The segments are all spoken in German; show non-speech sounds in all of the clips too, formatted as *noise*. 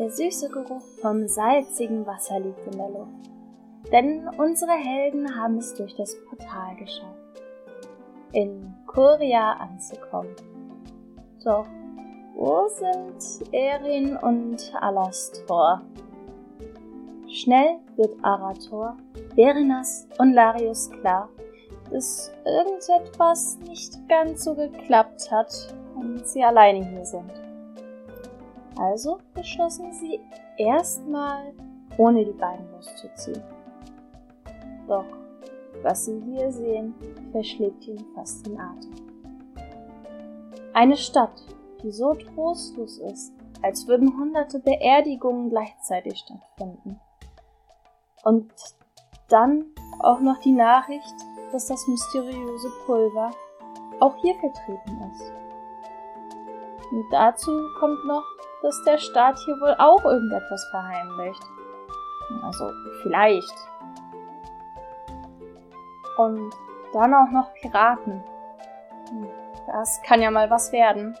Der süße Geruch vom salzigen Wasser liegt in der Luft. Denn unsere Helden haben es durch das Portal geschafft. In Kuria anzukommen. Doch wo sind Erin und Alastor? Schnell wird Arator, Berenas und Larius klar, dass irgendetwas nicht ganz so geklappt hat und sie alleine hier sind. Also beschlossen sie erstmal ohne die beiden loszuziehen. Doch was sie hier sehen, verschlägt ihnen fast den Atem. Eine Stadt, die so trostlos ist, als würden hunderte Beerdigungen gleichzeitig stattfinden. Und dann auch noch die Nachricht, dass das mysteriöse Pulver auch hier vertreten ist. Und dazu kommt noch, dass der Staat hier wohl auch irgendetwas verheimlicht. Also vielleicht. Und dann auch noch Piraten. Das kann ja mal was werden.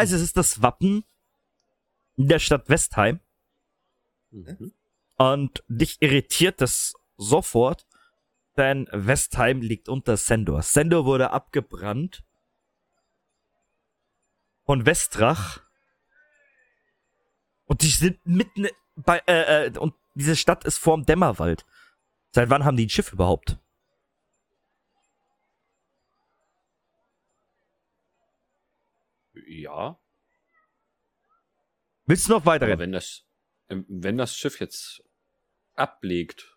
Also es ist das Wappen der Stadt Westheim. Mhm. Und dich irritiert das sofort, denn Westheim liegt unter Sendor. Sendor wurde abgebrannt von Westrach. Und die sind mitten bei, äh, äh, und diese Stadt ist vorm Dämmerwald. Seit wann haben die ein Schiff überhaupt? Ja. Willst du noch weiter? Aber wenn das, ähm, wenn das Schiff jetzt ablegt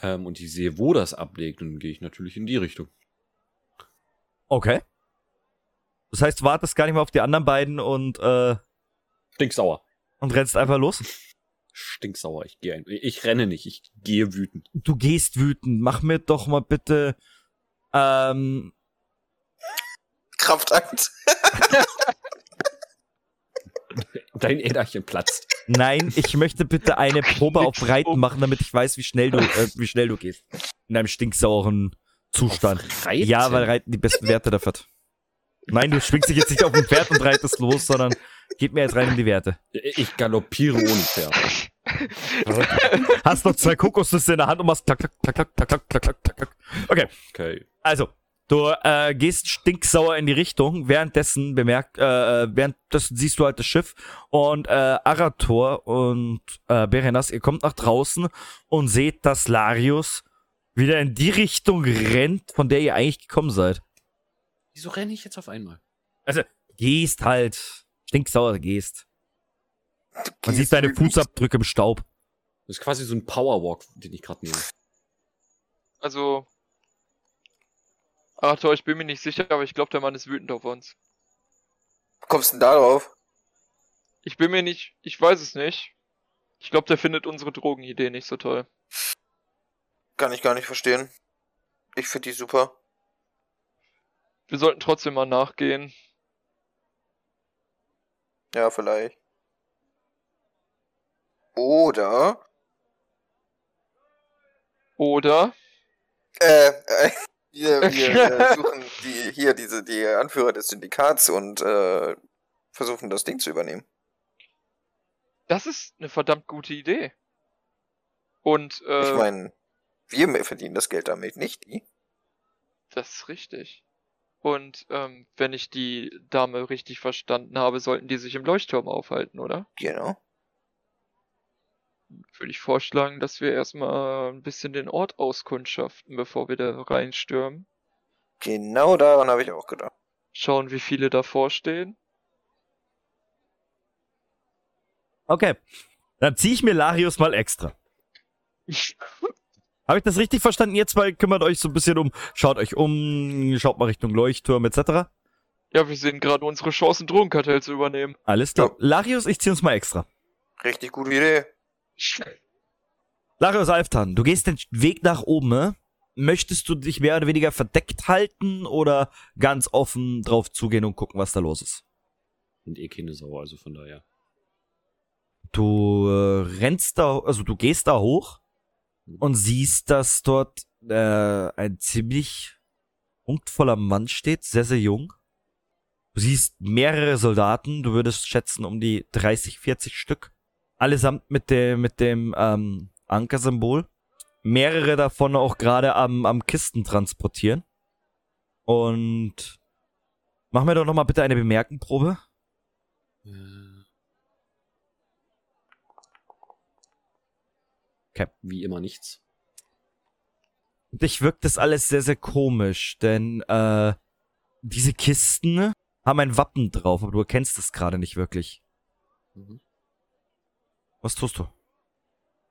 ähm, und ich sehe, wo das ablegt, dann gehe ich natürlich in die Richtung. Okay. Das heißt, du wartest gar nicht mehr auf die anderen beiden und äh, Stinksauer. Und rennst einfach los? Stinksauer, ich gehe ein. Ich renne nicht, ich gehe wütend. Du gehst wütend. Mach mir doch mal bitte ähm, Kraftakt. *laughs* Dein Äderchen platzt. Nein, ich möchte bitte eine Probe auf Reiten machen, damit ich weiß, wie schnell du, äh, wie schnell du gehst. In einem stinksauren Zustand. Ja, weil Reiten die besten Werte dafür hat. Nein, du schwingst dich jetzt nicht auf ein Pferd und reitest los, sondern geht mir jetzt rein in die Werte. Ich galoppiere ohne Pferd. Hast noch zwei Kokosnüsse in der Hand und machst klack, klack, klack, klack, klack, klack, klack, klack. Okay. Okay. Also, Du äh, gehst stinksauer in die Richtung, währenddessen bemerkt, äh, währenddessen siehst du halt das Schiff und äh, Arator und äh, Berenas, ihr kommt nach draußen und seht, dass Larius wieder in die Richtung rennt, von der ihr eigentlich gekommen seid. Wieso renne ich jetzt auf einmal? Also, gehst halt. Stinksauer gehst. Man sieht deine Fußabdrücke im Staub. Das ist quasi so ein Powerwalk, den ich gerade nehme. Also, Arthur, ich bin mir nicht sicher, aber ich glaube, der Mann ist wütend auf uns. Kommst du denn darauf? Ich bin mir nicht, ich weiß es nicht. Ich glaube, der findet unsere Drogenidee nicht so toll. Kann ich gar nicht verstehen. Ich finde die super. Wir sollten trotzdem mal nachgehen. Ja, vielleicht. Oder. Oder. Äh, äh wir, wir *laughs* suchen die, hier diese, die Anführer des Syndikats und äh, versuchen das Ding zu übernehmen. Das ist eine verdammt gute Idee. Und äh, ich meine, wir verdienen das Geld damit, nicht die. Das ist richtig. Und ähm, wenn ich die Dame richtig verstanden habe, sollten die sich im Leuchtturm aufhalten, oder? Genau. Würde ich vorschlagen, dass wir erstmal ein bisschen den Ort auskundschaften, bevor wir da reinstürmen. Genau daran habe ich auch gedacht. Schauen, wie viele davor stehen. Okay. Dann ziehe ich mir Larius mal extra. *laughs* Habe ich das richtig verstanden? Ihr zwei kümmert euch so ein bisschen um, schaut euch um, schaut mal Richtung Leuchtturm etc. Ja, wir sehen gerade unsere Chancen, Drogenkartell zu übernehmen. Alles klar. Ja. Larius, ich ziehe uns mal extra. Richtig gute Idee. Larius Alftan, du gehst den Weg nach oben, ne? möchtest du dich mehr oder weniger verdeckt halten oder ganz offen drauf zugehen und gucken, was da los ist? Und eh keine Sau, also von daher. Du äh, rennst da, also du gehst da hoch und siehst, dass dort äh, ein ziemlich punktvoller Mann steht, sehr, sehr jung. Du siehst mehrere Soldaten, du würdest schätzen um die 30, 40 Stück. Allesamt mit dem, mit dem ähm, Ankersymbol. Mehrere davon auch gerade am, am Kisten transportieren. Und mach mir doch noch mal bitte eine Bemerkenprobe. Äh, Okay. Wie immer nichts. dich wirkt das alles sehr, sehr komisch, denn äh, diese Kisten haben ein Wappen drauf, aber du erkennst es gerade nicht wirklich. Mhm. Was tust du?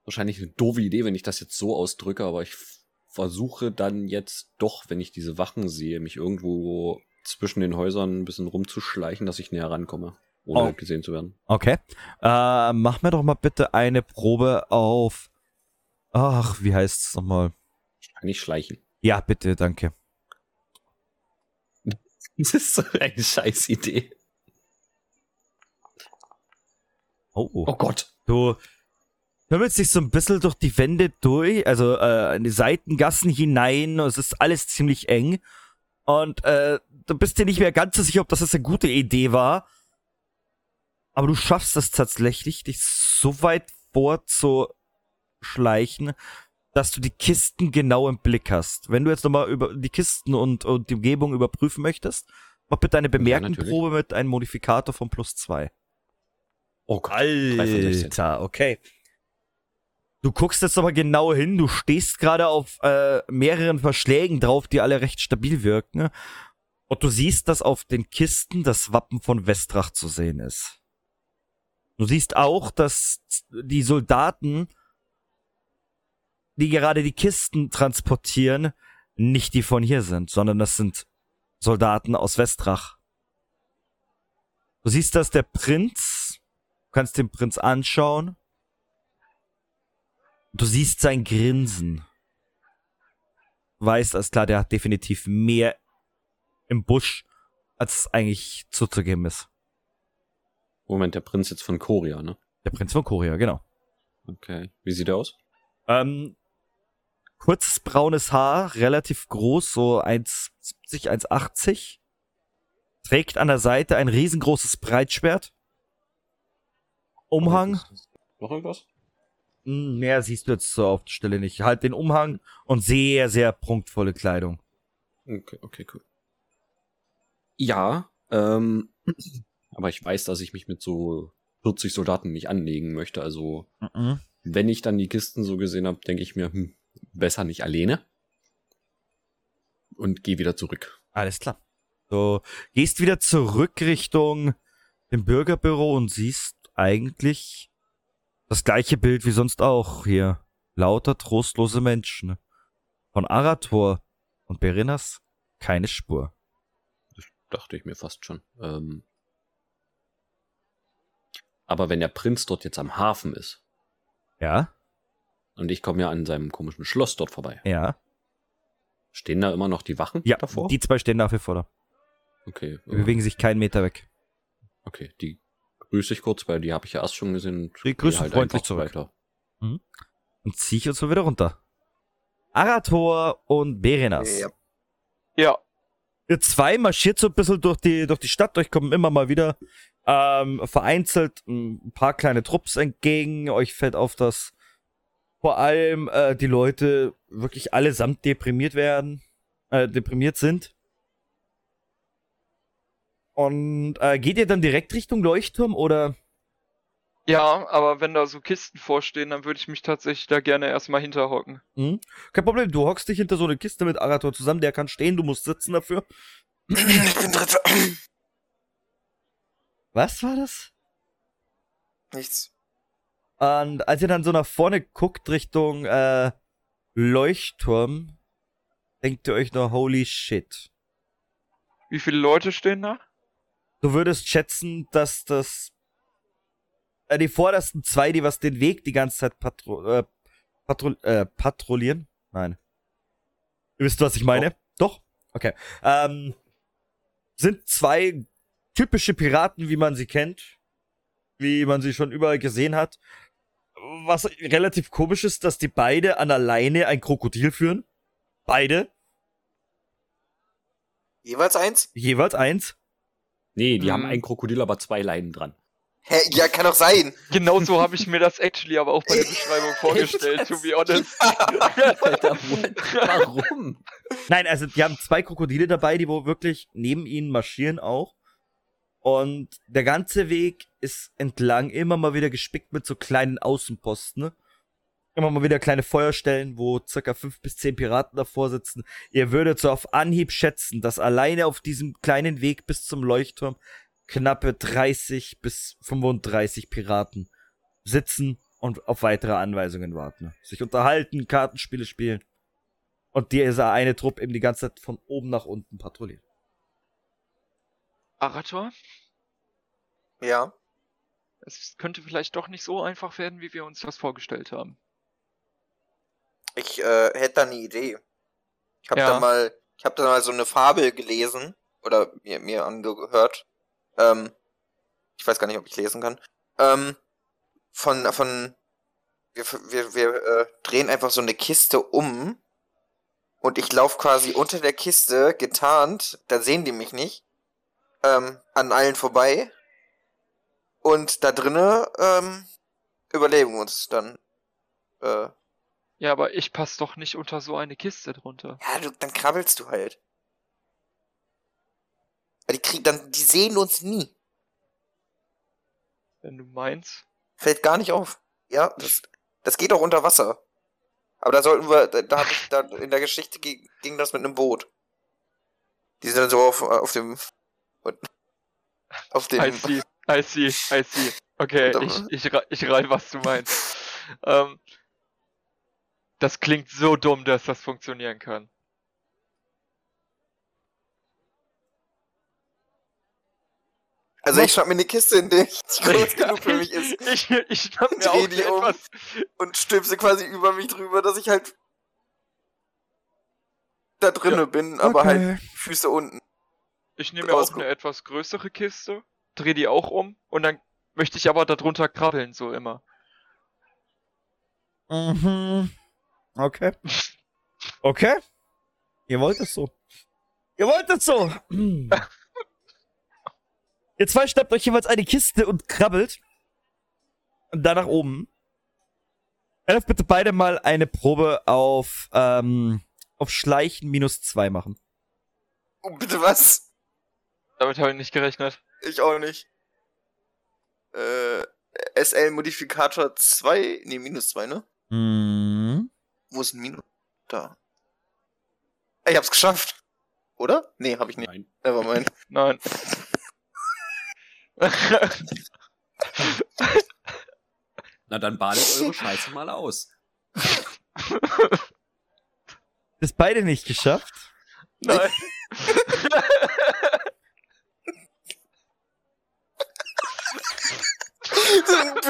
Wahrscheinlich eine doofe Idee, wenn ich das jetzt so ausdrücke, aber ich versuche dann jetzt doch, wenn ich diese Wachen sehe, mich irgendwo zwischen den Häusern ein bisschen rumzuschleichen, dass ich näher rankomme, ohne Oh. gesehen zu werden. Okay. Äh, mach mir doch mal bitte eine Probe auf. Ach, wie heißt es nochmal? Ich kann nicht schleichen. Ja, bitte, danke. *laughs* Das ist so eine scheiß Idee. Oh, oh. Oh Gott. Du hümmelst dich so ein bisschen durch die Wände durch, also äh, in die Seitengassen hinein. Es ist alles ziemlich eng. Und äh, du bist dir nicht mehr ganz so sicher, ob das jetzt eine gute Idee war. Aber du schaffst es tatsächlich, dich so weit vorzuschleichen, dass du die Kisten genau im Blick hast. Wenn du jetzt nochmal über die Kisten und, und die Umgebung überprüfen möchtest, mach bitte eine Bemerkenprobe mit einem Modifikator von plus zwei. Oh Gott. Drei von 16. Alter, okay. Du guckst jetzt aber genau hin, du stehst gerade auf äh, mehreren Verschlägen drauf, die alle recht stabil wirken. Und du siehst, dass auf den Kisten das Wappen von Westrach zu sehen ist. Du siehst auch, dass die Soldaten, die gerade die Kisten transportieren, nicht die von hier sind, sondern das sind Soldaten aus Westrach. Du siehst, dass der Prinz, kannst den Prinz anschauen, du siehst sein Grinsen. Du weißt, alles klar, der hat definitiv mehr im Busch, als es eigentlich zuzugeben ist. Moment, der Prinz jetzt von Korea, ne? Der Prinz von Korea, genau. Okay. Wie sieht er aus? Ähm, kurzes braunes Haar, relativ groß, so 1,70, 1,80. Trägt an der Seite ein riesengroßes Breitschwert. Umhang. Noch irgendwas? Hm, Mehr siehst du jetzt so auf der Stelle nicht. Halt den Umhang und sehr, sehr prunkvolle Kleidung. Okay, okay, cool. Ja, ähm, *clears throat* aber ich weiß, dass ich mich mit so 40 Soldaten nicht anlegen möchte. Also, Mhm. wenn ich dann die Kisten so gesehen habe, denke ich mir, hm, besser nicht alleine. Und gehe wieder zurück. Alles klar. Du gehst wieder zurück Richtung dem Bürgerbüro und siehst eigentlich das gleiche Bild wie sonst auch hier. Lauter trostlose Menschen. Von Arator und Berinas keine Spur. Dachte ich mir fast schon. Ähm, aber wenn der Prinz dort jetzt am Hafen ist Ja? und ich komme ja an seinem komischen Schloss dort vorbei, Ja. stehen da immer noch die Wachen Ja, davor? die zwei stehen dafür vor. okay, Die äh, bewegen sich keinen Meter weg. okay, die grüße ich kurz, weil die habe ich ja erst schon gesehen. und Die grüßen halt freundlich zurück. Weiter. Und zieh ich uns mal wieder runter. Arator und Berenas. Ja. Ja, Ihr zwei marschiert so ein bisschen durch die, durch die Stadt, euch kommen immer mal wieder ähm, vereinzelt ein paar kleine Trupps entgegen. Euch fällt auf, dass vor allem äh, die Leute wirklich allesamt deprimiert werden, äh, deprimiert sind. Und äh, geht ihr dann direkt Richtung Leuchtturm oder? ja, aber wenn da so Kisten vorstehen, dann würde ich mich tatsächlich da gerne erstmal hinterhocken. Hm? Kein Problem, du hockst dich hinter so eine Kiste mit Arator zusammen, der kann stehen, du musst sitzen dafür. Ich bin Dritter. Was war das? Nichts. Und als ihr dann so nach vorne guckt Richtung äh, Leuchtturm, denkt ihr euch nur, holy shit. Wie viele Leute stehen da? Du würdest schätzen, dass das äh, die vordersten zwei, die was den Weg die ganze Zeit patro äh, patro äh, patrouillieren, nein, Ihr wisst, was ich meine? Doch? Okay. Ähm, sind zwei typische Piraten, wie man sie kennt. Wie man sie schon überall gesehen hat. Was relativ komisch ist, dass die beide an alleine ein Krokodil führen. Beide. Jeweils eins? Jeweils eins. Nee, die Mhm. haben ein Krokodil, aber zwei Leinen dran. Hä, ja, kann doch sein. Genau so habe ich mir das actually aber auch bei der Beschreibung *laughs* vorgestellt, to be honest. Alter, warum? Nein, also die haben zwei Krokodile dabei, die wo wirklich neben ihnen marschieren auch. Und der ganze Weg ist entlang immer mal wieder gespickt mit so kleinen Außenposten. Ne? Immer mal wieder kleine Feuerstellen, wo circa fünf bis zehn Piraten davor sitzen. Ihr würdet so auf Anhieb schätzen, dass alleine auf diesem kleinen Weg bis zum Leuchtturm knappe 30 bis 35 Piraten sitzen und auf weitere Anweisungen warten. Sich unterhalten, Kartenspiele spielen. Und dieser eine Trupp eben die ganze Zeit von oben nach unten patrouilliert. Arator, Ja. es könnte vielleicht doch nicht so einfach werden, wie wir uns das vorgestellt haben. Ich äh, hätte da eine Idee. Ich habe Ja. da mal, ich habe da mal so eine Fabel gelesen oder mir, mir angehört. Ähm, ich weiß gar nicht, ob ich lesen kann. Ähm, von von wir wir, wir äh, drehen einfach so eine Kiste um und ich laufe quasi unter der Kiste getarnt. Da sehen die mich nicht. Ähm, an allen vorbei. Und da drinne ähm, überleben wir uns dann. Äh, Ja, aber ich passe doch nicht unter so eine Kiste drunter. Ja, du, dann krabbelst du halt. Weil die kriegen dann, die sehen uns nie. Wenn du meinst. Fällt gar nicht auf. Ja, das, das geht auch unter Wasser. Aber da sollten wir, da, da hab ich, da in der Geschichte ging, ging das mit einem Boot. Die sind dann so auf, auf dem, *laughs* auf dem, I see, I see, I see. Okay, ich, ich, ich rein, was du meinst. *laughs* Ähm, das klingt so dumm, dass das funktionieren kann. also ich schnapp mir eine Kiste, in der ich *laughs* groß genug für mich ist Ich, ich schnapp mir auch die um. etwas. und stülpse quasi über mich drüber, dass ich halt da drinne bin, aber halt Füße unten. Ich nehme mir auch eine etwas größere Kiste, dreh die auch um und dann möchte ich aber darunter krabbeln, so immer. Mhm. Okay. Okay. Ihr wollt es so. Ihr wollt es so. Ihr zwei schnappt euch jeweils eine Kiste und krabbelt. Und dann nach oben. Elf bitte beide mal eine Probe auf, ähm, auf Schleichen minus zwei machen. Oh, bitte was? Damit habe ich nicht gerechnet. Ich auch nicht. Äh, SL Modifikator 2, nee, minus 2, ne? Mhm. Wo ist ein Minus? Da. Ich hab's geschafft. Oder? Nee, hab ich nicht. Nein. Nevermind. *laughs* Nein. Na dann badet *laughs* eure Scheiße mal aus. *laughs* Das beide nicht geschafft. Nein.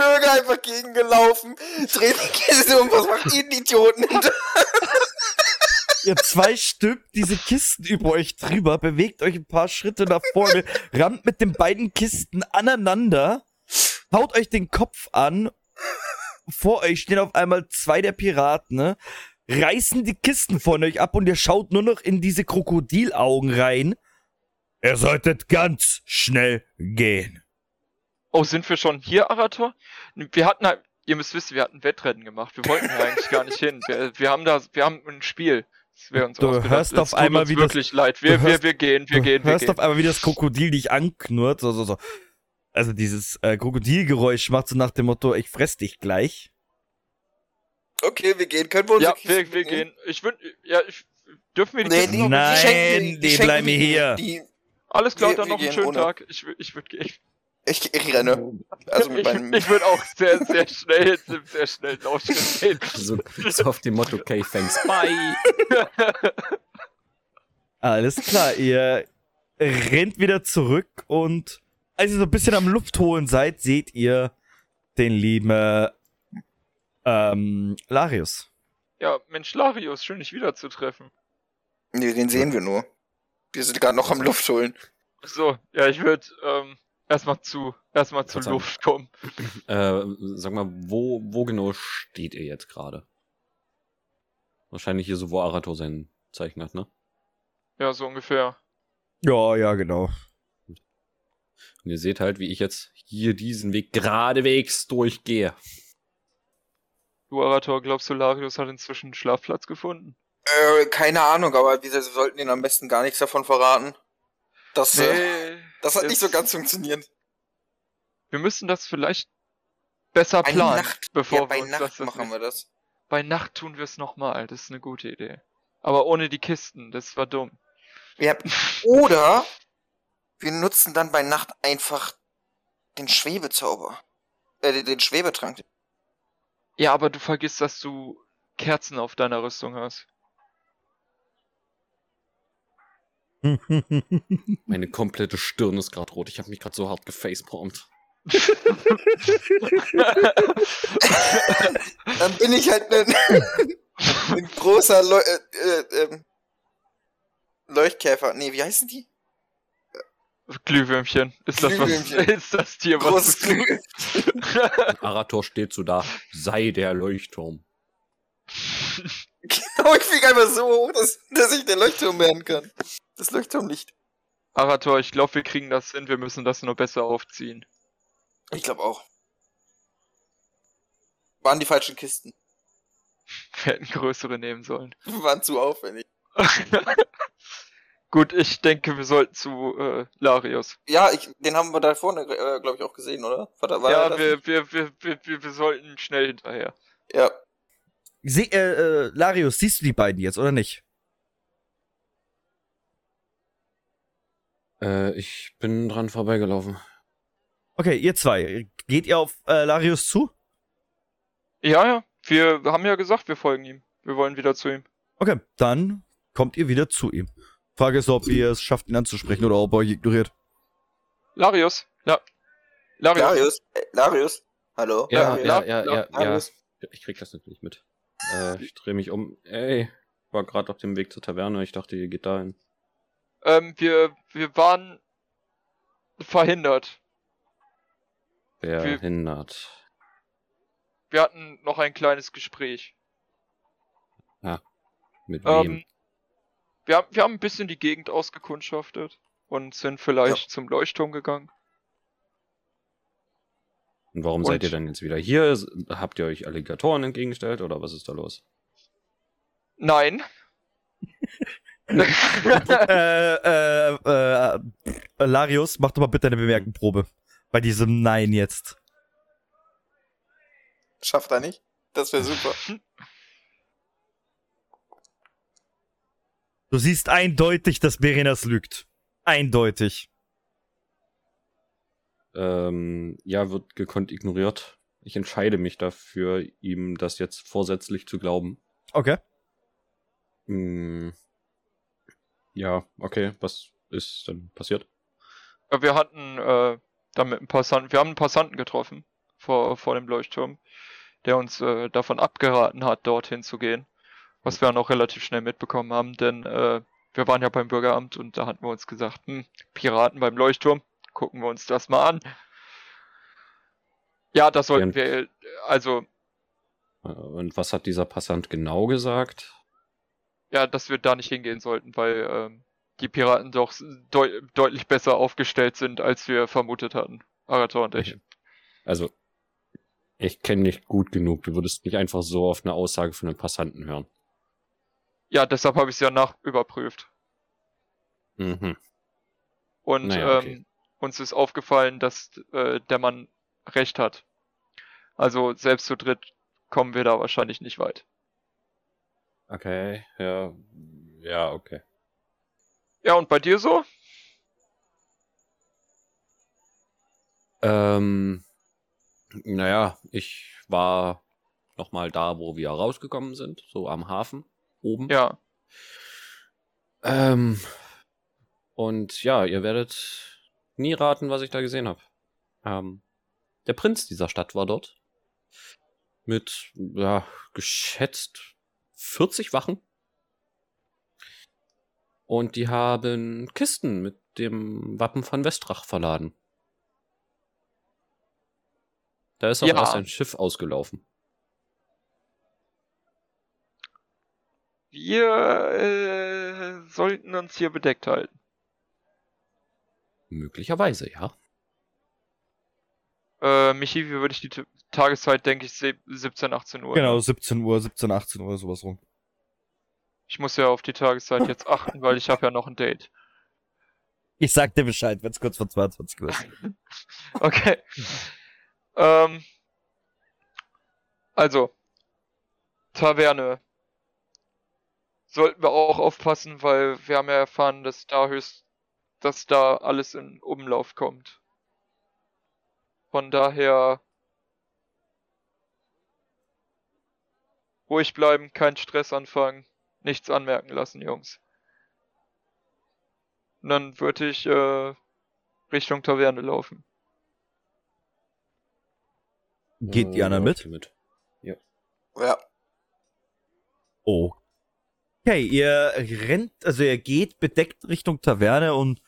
Bürger einfach gegengelaufen, dreht die Kiste um, was macht ihr Idioten? Ihr zwei stülpt diese Kisten über euch drüber, bewegt euch ein paar Schritte nach vorne, rammt mit den beiden Kisten aneinander, haut euch den Kopf an. Vor euch stehen auf einmal zwei der Piraten, ne? reißen die Kisten von euch ab und ihr schaut nur noch in diese Krokodilaugen rein. Ihr solltet ganz schnell gehen. Oh, sind wir schon hier, Arator? Wir hatten halt, ihr müsst wissen, wir hatten Wettrennen gemacht. Wir wollten eigentlich gar nicht hin. Wir, wir haben da, wir haben ein Spiel. Das wäre uns Du ausgedacht. hörst Es auf tut einmal, wie das- wirklich leid. Wir, du wir, hörst- wir gehen, wir du gehen, wir hörst gehen. auf einmal, wie das Krokodil dich anknurrt, so, so, so. Also dieses äh, Krokodilgeräusch macht so nach dem Motto, ich fress dich gleich. Okay, wir gehen. Können wir uns Ja, wir, wir gehen. Ich würde, ja, ich, dürfen wir die Nee, Kisten die, Nein, die die schenken bleiben hier. Die, Alles klar, wir- dann wir noch einen gehen schönen ohne. Tag. Ich, ich würde, ich, ich, ich renne. Also *laughs* mit ich, meinem. ich würde auch sehr, sehr schnell, sehr schnell Laufschritt gehen. So, so auf dem Motto, okay, thanks, bye. *laughs* Alles klar, ihr rennt wieder zurück und als ihr so ein bisschen am Luft holen seid, seht ihr den lieben äh, ähm, Larius. Ja, Mensch, Larius, schön dich wiederzutreffen. Nee, den sehen wir nur. Wir sind gerade noch am Luft holen. So, ja, ich würde ähm, erstmal zu, erstmal zur. Luft kommen. Äh, sag mal, wo, wo genau steht ihr jetzt gerade? Wahrscheinlich hier so, wo Arator sein Zeichen hat, ne? Ja, so ungefähr. Ja, ja, genau. Und ihr seht halt, wie ich jetzt hier diesen Weg geradewegs durchgehe. Du, Arator, glaubst du, Larius hat inzwischen einen Schlafplatz gefunden? Äh, keine Ahnung, aber wir sollten ihnen am besten gar nichts davon verraten. Das, äh, Nee. Das hat nicht so ganz funktioniert. Wir müssen das vielleicht besser Bei planen, Nacht, bevor ja, wir bei uns Nacht das machen wir das. Bei Nacht tun wir es nochmal, das ist eine gute Idee. Aber ohne die Kisten, das war dumm. Ja, oder wir nutzen dann bei Nacht einfach den Schwebezauber. Äh, den, den Schwebetrank. Ja, aber du vergisst, dass du Kerzen auf deiner Rüstung hast. Meine komplette Stirn ist gerade rot. Ich habe mich gerade so hart gefacepalmt. Dann bin ich halt ein, *laughs* ein großer Leu äh, äh, ähm, Leuchtkäfer. Nee, wie heißen die? Glühwürmchen. Ist das was? Glühwürmchen. *laughs* Ist das Tier, was Großes. Und *laughs* Arator steht so da. Sei der Leuchtturm. Genau, ich fliege einfach so hoch, dass, dass ich der Leuchtturm werden kann. Das Leuchtturmlicht. Arator, ich glaube, wir kriegen das hin. Wir müssen das nur besser aufziehen. Ich glaube auch. Waren die falschen Kisten. *laughs* Wir hätten größere nehmen sollen. *laughs* Waren zu aufwendig. *laughs* Gut, ich denke, wir sollten zu äh, Larius. Ja, ich, den haben wir da vorne, äh, glaube ich, auch gesehen, oder? War war ja, wir, wir, wir, wir, wir, wir sollten schnell hinterher. ja. Se äh, äh, Larius, siehst du die beiden jetzt, oder nicht? Äh, ich bin dran vorbeigelaufen. Okay, ihr zwei. Geht ihr auf äh, Larius zu? Ja, ja. Wir haben ja gesagt, wir folgen ihm. Wir wollen wieder zu ihm. Okay, dann kommt ihr wieder zu ihm. Frage ist, ob ihr es schafft, ihn anzusprechen oder ob er euch ignoriert. Larius. La Larius. Larius, äh, Larius, hallo? Ja, Larius. ja, ja, ja, ja. Larius. Ich krieg das natürlich mit. Äh, ich drehe mich um. Ey, war gerade auf dem Weg zur Taverne. Ich dachte, ihr geht dahin. Ähm, wir, wir waren verhindert. Verhindert. Wir hatten noch ein kleines Gespräch. Mit wem? Ähm, wir, haben, wir haben ein bisschen die Gegend ausgekundschaftet und sind vielleicht zum Leuchtturm gegangen. Und warum und- seid ihr dann jetzt wieder hier? Habt ihr euch Alligatoren entgegengestellt oder was ist da los? Nein. *laughs* äh, äh, äh, äh, Larius, mach doch mal bitte eine Bemerkenprobe. Bei diesem Nein jetzt. Schafft er nicht? Das wäre super. Du siehst eindeutig, dass Berenas lügt. Eindeutig. Ähm, ja, wird gekonnt ignoriert. Ich entscheide mich dafür, ihm das jetzt vorsätzlich zu glauben. Okay. Hm. Ja, okay, was ist denn passiert? Ja, Wir hatten äh, damit einen Passanten, wir haben einen Passanten getroffen vor, vor dem Leuchtturm, der uns äh, davon abgeraten hat, dorthin zu gehen. Was wir dann auch relativ schnell mitbekommen haben, denn äh, wir waren ja beim Bürgeramt und da hatten wir uns gesagt, hm, Piraten beim Leuchtturm, gucken wir uns das mal an. Ja, das sollten wir, also, Äh, Und was hat dieser Passant genau gesagt? ja, dass wir da nicht hingehen sollten, weil ähm, die Piraten doch deu deutlich besser aufgestellt sind, als wir vermutet hatten. Arator und ich. Also, ich kenne nicht gut genug. Du würdest nicht einfach so auf eine Aussage von einem Passanten hören. Ja, deshalb habe ich es ja nach überprüft. Mhm. Und Naja, okay. Uns ist aufgefallen, dass äh, der Mann recht hat. Also selbst zu dritt kommen wir da wahrscheinlich nicht weit. Okay, ja. Ja, okay. Ja, und bei dir so? Ähm, naja, ich war nochmal da, wo wir rausgekommen sind, so am Hafen oben. Ja. Ähm, und ja, ihr werdet nie raten, was ich da gesehen habe. Ähm, der Prinz dieser Stadt war dort. Mit, ja, geschätzt 40 Wachen. Und die haben Kisten mit dem Wappen von Westrach verladen. Da ist auch Ja. erst ein Schiff ausgelaufen. Wir äh, sollten uns hier bedeckt halten. Möglicherweise, ja. Äh, Michi, wie würde ich die T Tageszeit, denke ich, se- 17, 18 Uhr. Genau, ne? 17 Uhr, 17, 18 Uhr, sowas rum. Ich muss ja auf die Tageszeit jetzt achten, weil ich habe ja noch ein Date. Ich sag dir Bescheid, wenn es kurz vor 22 Uhr ist. *laughs* Okay. ähm, also, Taverne. Sollten wir auch aufpassen, weil wir haben ja erfahren, dass da höchst, dass da alles in Umlauf kommt. Von daher ruhig bleiben, keinen Stress anfangen, nichts anmerken lassen, Jungs. Und dann würde ich äh, Richtung Taverne laufen. Geht Äh, Jana ja, mit? mit. Ja. Okay, ihr rennt, also ihr geht bedeckt Richtung Taverne und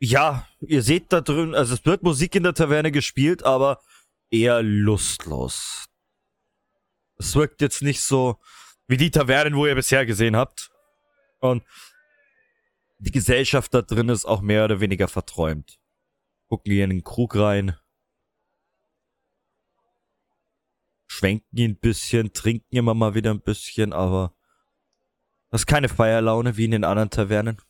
ja, ihr seht da drin, also es wird Musik in der Taverne gespielt, aber eher lustlos. Es wirkt jetzt nicht so wie die Tavernen, wo ihr bisher gesehen habt. Und die Gesellschaft da drin ist auch mehr oder weniger verträumt. Gucken hier in den Krug rein. Schwenken ihn ein bisschen, trinken immer mal wieder ein bisschen, aber das ist keine Feierlaune wie in den anderen Tavernen.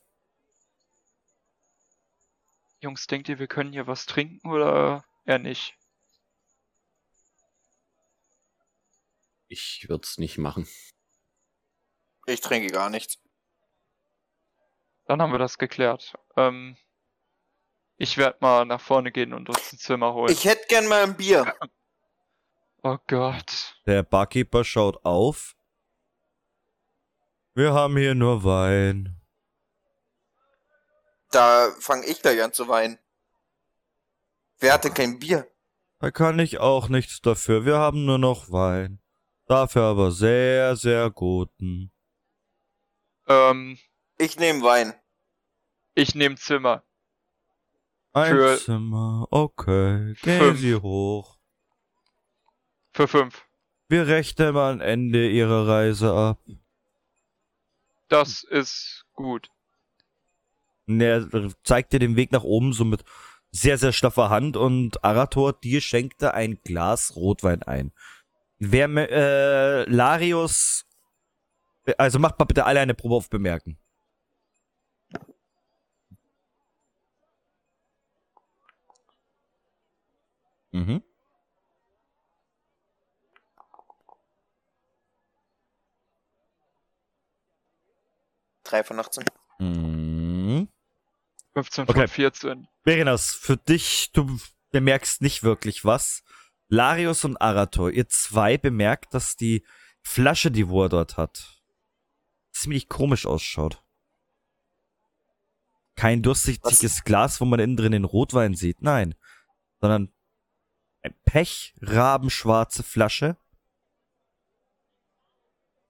Jungs, denkt ihr, wir können hier was trinken oder eher nicht? Ich würde es nicht machen. Ich trinke gar nichts. Dann haben wir das geklärt. Ähm, ich werde mal nach vorne gehen und uns ein Zimmer holen. Ich hätte gern mal ein Bier. *laughs* oh Gott. Der Barkeeper schaut auf. Wir haben hier nur Wein. Da fange ich gleich an zu weinen. Wer hatte kein Bier? Da kann ich auch nichts dafür. Wir haben nur noch Wein. Dafür aber sehr, sehr guten. Ähm, Ich nehme Wein. ich nehme Zimmer. Ein Für- Zimmer. Okay. Gehen Fünf. Sie hoch. Für fünf. Wir rechnen am Ende Ihrer Reise ab. Das ist gut. Und er zeigt dir den Weg nach oben so mit sehr, sehr schlaffer Hand und Arator, dir schenkte ein Glas Rotwein ein. Wer, äh, Larius, also macht mal bitte alle eine Probe auf Bemerken. Mhm. Drei von 18. Mhm. 15 Okay. von 14. Berinas, für dich, du bemerkst nicht wirklich was. Larius und Arator, ihr zwei bemerkt, dass die Flasche, die wo er dort hat, ziemlich komisch ausschaut. Kein durchsichtiges Glas, wo man innen drin den Rotwein sieht, nein. Sondern ein pechrabenschwarze Flasche.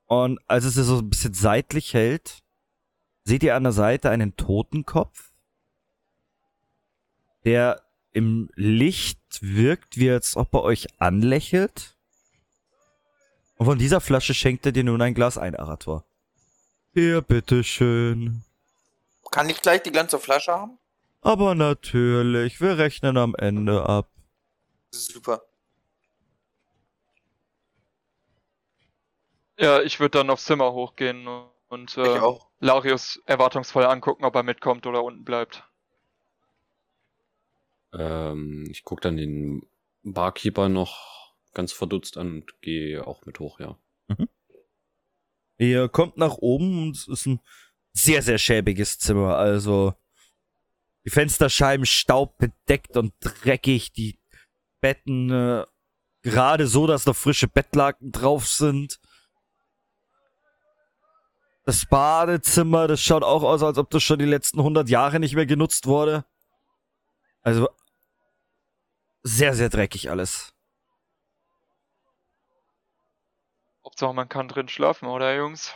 Und als es sie so ein bisschen seitlich hält, seht ihr an der Seite einen Totenkopf der im Licht wirkt, wie als ob er euch anlächelt. Und von dieser Flasche schenkt er dir nun ein Glas ein, Arator. Hier, bitteschön. Kann ich gleich die ganze Flasche haben? Aber natürlich, wir rechnen am Ende ab. Super. Ja, ich würde dann aufs Zimmer hochgehen und äh, auch. Larius erwartungsvoll angucken, ob er mitkommt oder unten bleibt. Ähm, ich gucke dann den Barkeeper noch ganz verdutzt an und gehe auch mit hoch, ja. Ihr kommt nach oben und es ist ein sehr, sehr schäbiges Zimmer. Also die Fensterscheiben staubbedeckt und dreckig, die Betten äh, gerade so, dass noch frische Bettlaken drauf sind. Das Badezimmer, das schaut auch aus, als ob das schon die letzten 100 Jahre nicht mehr genutzt wurde. Also sehr, sehr dreckig alles. Hauptsache man kann drin schlafen, oder Jungs?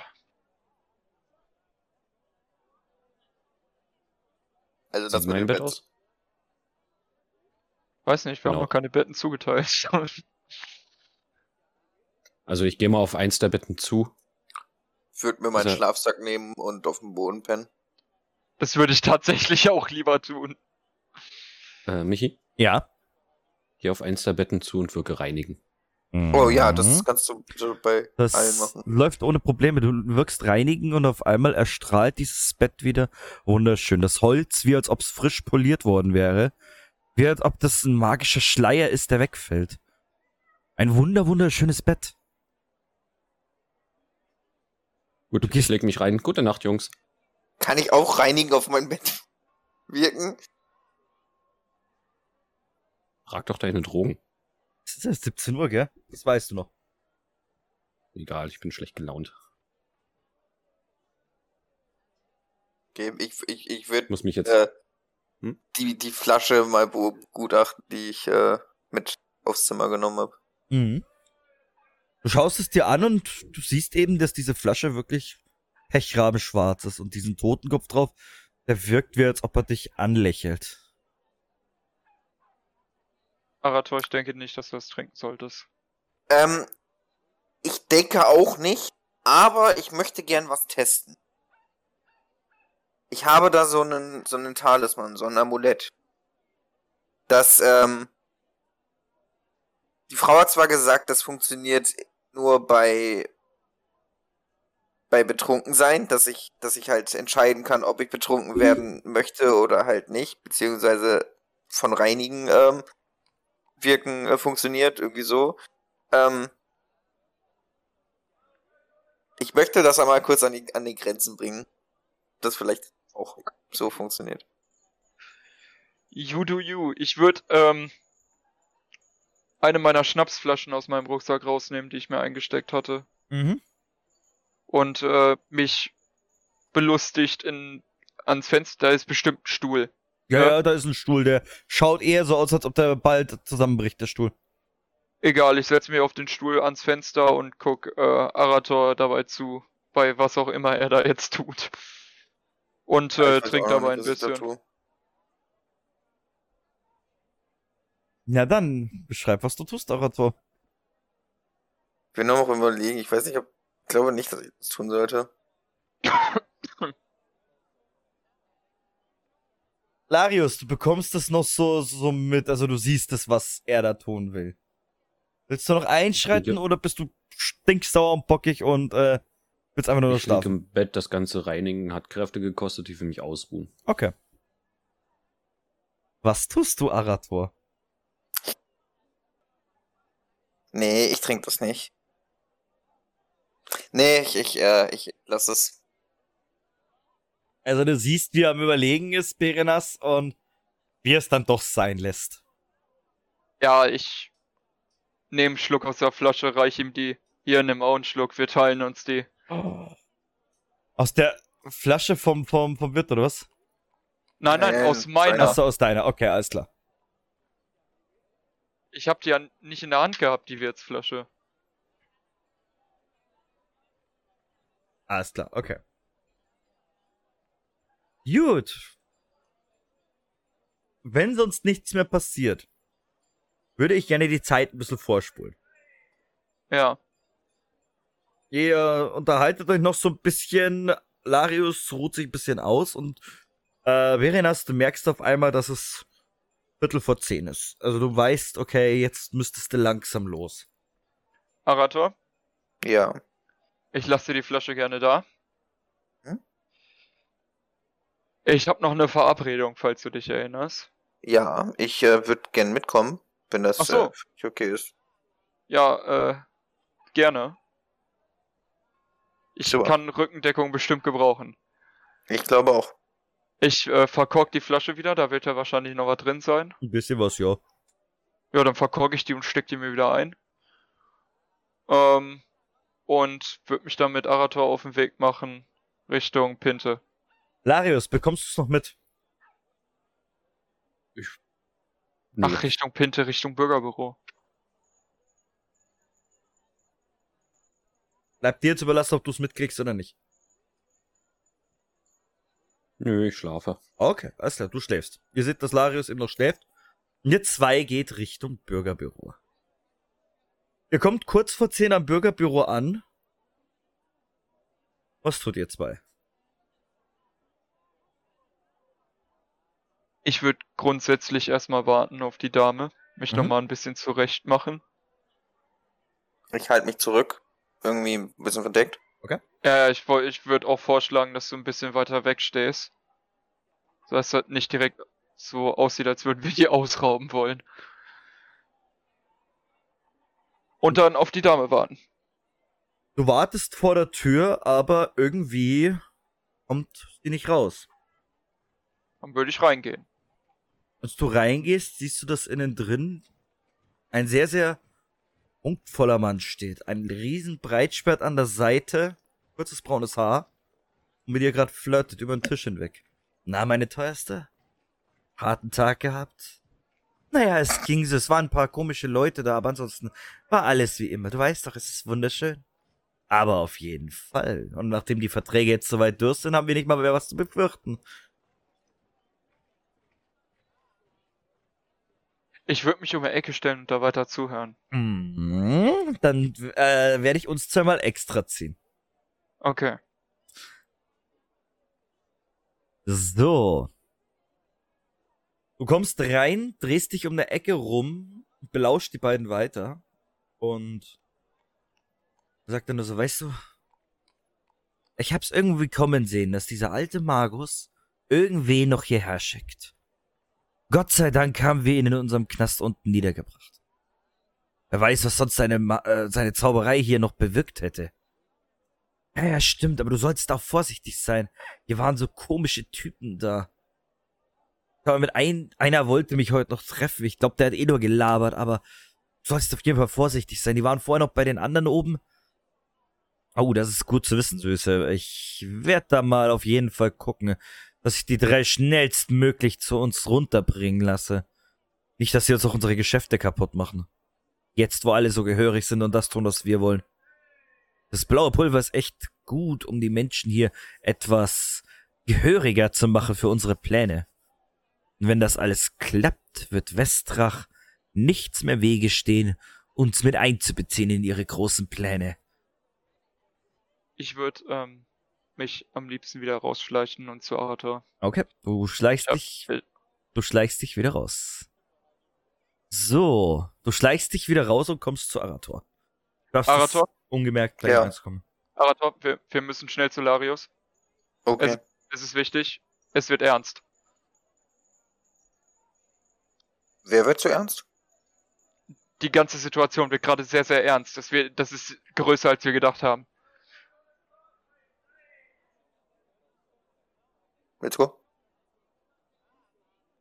Also das mit mein dem Bett Bett. aus? Weiß nicht, wir Genau. haben noch keine Betten zugeteilt. *laughs* Also ich gehe mal auf eins der Betten zu. Würde mir meinen Also- Schlafsack nehmen und auf dem Boden pennen. Das würde ich tatsächlich auch lieber tun. Äh, Michi, Ja. geh auf eins der Betten zu und wirke reinigen. Oh ja, das Mhm. kannst du so bei Das allen machen. läuft ohne Probleme. Du wirkst reinigen und auf einmal erstrahlt dieses Bett wieder wunderschön. Das Holz, wie als ob es frisch poliert worden wäre. Wie als ob das ein magischer Schleier ist, der wegfällt. Ein wunder, wunderschönes Bett. Gut, Du ich gehst- leg mich rein. Gute Nacht, Jungs. Kann ich auch reinigen auf mein Bett *laughs* wirken? Frag doch deine Drogen. Es ist erst 17 Uhr, gell? Das weißt du noch. Egal, ich bin schlecht gelaunt. Okay, ich, ich, ich würde muss mich jetzt. äh, Hm? die, die Flasche mal begutachten, die ich äh, mit aufs Zimmer genommen habe. Mhm. Du schaust es dir an und du siehst eben, dass diese Flasche wirklich pechrabenschwarz ist und diesen Totenkopf drauf, der wirkt wie, als ob er dich anlächelt. Arator, ich denke nicht, dass du das trinken solltest. Ähm, ich denke auch nicht, aber ich möchte gern was testen. Ich habe da so einen, so einen Talisman, so ein Amulett. Das, ähm, die Frau hat zwar gesagt, das funktioniert nur bei, bei betrunken sein, dass ich, dass ich halt entscheiden kann, ob ich betrunken werden möchte oder halt nicht, beziehungsweise von reinigen, ähm, wirken äh, funktioniert, irgendwie so. Ähm, ich möchte das einmal kurz an die, an die Grenzen bringen. Das vielleicht auch so funktioniert. You do you. Ich würde ähm, eine meiner Schnapsflaschen aus meinem Rucksack rausnehmen, die ich mir eingesteckt hatte. Mhm. Und äh, mich belustigt in ans Fenster. Da ist bestimmt ein Stuhl. Ja, Ja. da ist ein Stuhl, der schaut eher so aus, als ob der bald zusammenbricht, der Stuhl. Egal, ich setze mich auf den Stuhl ans Fenster und guck äh, Arator dabei zu, bei was auch immer er da jetzt tut. Und äh, trinkt dabei ein bisschen. Na dann, beschreib, was du tust, Arator. Ich bin nur noch überlegen. Ich weiß nicht, ob, ich glaube nicht, dass ich das tun sollte. *laughs* Larius, du bekommst das noch so, so mit, also du siehst das, was er da tun will. Willst du noch einschreiten oder bist du stinksauer und bockig und äh, willst einfach nur noch Ich schlafen? im Bett, das ganze Reinigen hat Kräfte gekostet, ich will mich ausruhen. Okay. Was tust du, Arator? Nee, ich trinke das nicht. Nee, ich, ich, äh, ich lass es. Also du siehst, wie er am Überlegen ist, Berenas, und wie er es dann doch sein lässt. Ja, ich nehme einen Schluck aus der Flasche, reich ihm die. Hier, nimm auch einen Schluck, wir teilen uns die. Aus der Flasche vom, vom, vom Wirt, oder was? Nein, nein, Nein, aus meiner. Achso, aus deiner. Okay, alles klar. Ich hab die ja nicht in der Hand gehabt, die Wirtsflasche. Alles klar, okay. Gut. Wenn sonst nichts mehr passiert, würde ich gerne die Zeit ein bisschen vorspulen. Ja. Ihr unterhaltet euch noch so ein bisschen. Larius ruht sich ein bisschen aus und äh, Verenas, du merkst auf einmal, dass es Viertel vor zehn ist. Also du weißt, okay, jetzt müsstest du langsam los. Arator, Ja. ich lasse dir die Flasche gerne da. Hm? Ich habe noch eine Verabredung, falls du dich erinnerst. Ja, ich äh, würde gern mitkommen, wenn das so. äh, für dich okay ist. Ja, äh, gerne. Ich Super. kann Rückendeckung bestimmt gebrauchen. Ich glaube auch. Ich äh, verkork die Flasche wieder, da wird ja wahrscheinlich noch was drin sein. Ein bisschen was, ja. Ja, dann verkork ich die und steck die mir wieder ein. Ähm, und würde mich dann mit Arator auf den Weg machen Richtung Pinte. Larius, bekommst du es noch mit? Nee. Ach, Richtung Pinte, Richtung Bürgerbüro. Bleibt dir jetzt überlassen, ob du es mitkriegst oder nicht. Nö, ich schlafe. Okay, alles klar, du schläfst. Ihr seht, dass Larius eben noch schläft. Und ihr zwei geht Richtung Bürgerbüro. Ihr kommt kurz vor 10 am Bürgerbüro an. Was tut ihr zwei? Ich würde grundsätzlich erstmal warten auf die Dame, mich Mhm. noch mal ein bisschen zurecht machen. Ich halte mich zurück. Irgendwie ein bisschen verdeckt. Ja, ich, ich würde auch vorschlagen, dass du ein bisschen weiter weg stehst. So dass es nicht direkt so aussieht, als würden wir die ausrauben wollen. Und dann auf die Dame warten. Du wartest vor der Tür, aber irgendwie kommt sie nicht raus. Dann würde ich reingehen. Als du reingehst, siehst du, dass innen drin ein sehr, sehr prunkvoller Mann steht. Ein riesen Breitschwert an der Seite, kurzes braunes Haar und mit ihr gerade flirtet über den Tisch hinweg. Na, meine teuerste? Harten Tag gehabt? Naja, es ging so. Es waren ein paar komische Leute da, aber ansonsten war alles wie immer. Du weißt doch, es ist wunderschön. Aber auf jeden Fall. Und nachdem die Verträge jetzt soweit durch sind, haben wir nicht mal mehr was zu befürchten. Ich würde mich um die Ecke stellen und da weiter zuhören. Mhm, Dann äh, werde ich uns zweimal extra ziehen. Okay. So. Du kommst rein, drehst dich um eine Ecke rum, belauscht die beiden weiter und sagt dann nur so, weißt du, ich hab's irgendwie kommen sehen, dass dieser alte Magus irgendwen noch hierher schickt. Gott sei Dank haben wir ihn in unserem Knast unten niedergebracht. Wer weiß, was sonst seine, äh, seine Zauberei hier noch bewirkt hätte. Ja, ja, stimmt, aber du sollst auch vorsichtig sein. Hier waren so komische Typen da. Aber mit ein, einer wollte mich heute noch treffen. Ich glaube, der hat eh nur gelabert, aber du sollst auf jeden Fall vorsichtig sein. Die waren vorher noch bei den anderen oben. Oh, das ist gut zu wissen, Süße. Ich werde da mal auf jeden Fall gucken, dass ich die drei schnellstmöglich zu uns runterbringen lasse. Nicht, dass sie uns auch unsere Geschäfte kaputt machen. Jetzt, wo alle so gehörig sind und das tun, was wir wollen. Das blaue Pulver ist echt gut, um die Menschen hier etwas gehöriger zu machen für unsere Pläne. Und wenn das alles klappt, wird Westrach nichts mehr Wege stehen, uns mit einzubeziehen in ihre großen Pläne. Ich würde ähm, mich am liebsten wieder rausschleichen und zu Arator. Okay, du schleichst Ja, dich, du schleichst dich wieder raus. So, du schleichst dich wieder raus und kommst zu Arator. Du darfst Arator? es ungemerkt gleich Ja. reinkommen. Arator, wir, wir müssen schnell zu Larius. Okay. Also- Es ist wichtig. Es wird ernst. Wer wird zu ernst? Die ganze Situation wird gerade sehr, sehr ernst. Das, wir, das ist größer, als wir gedacht haben. Let's go.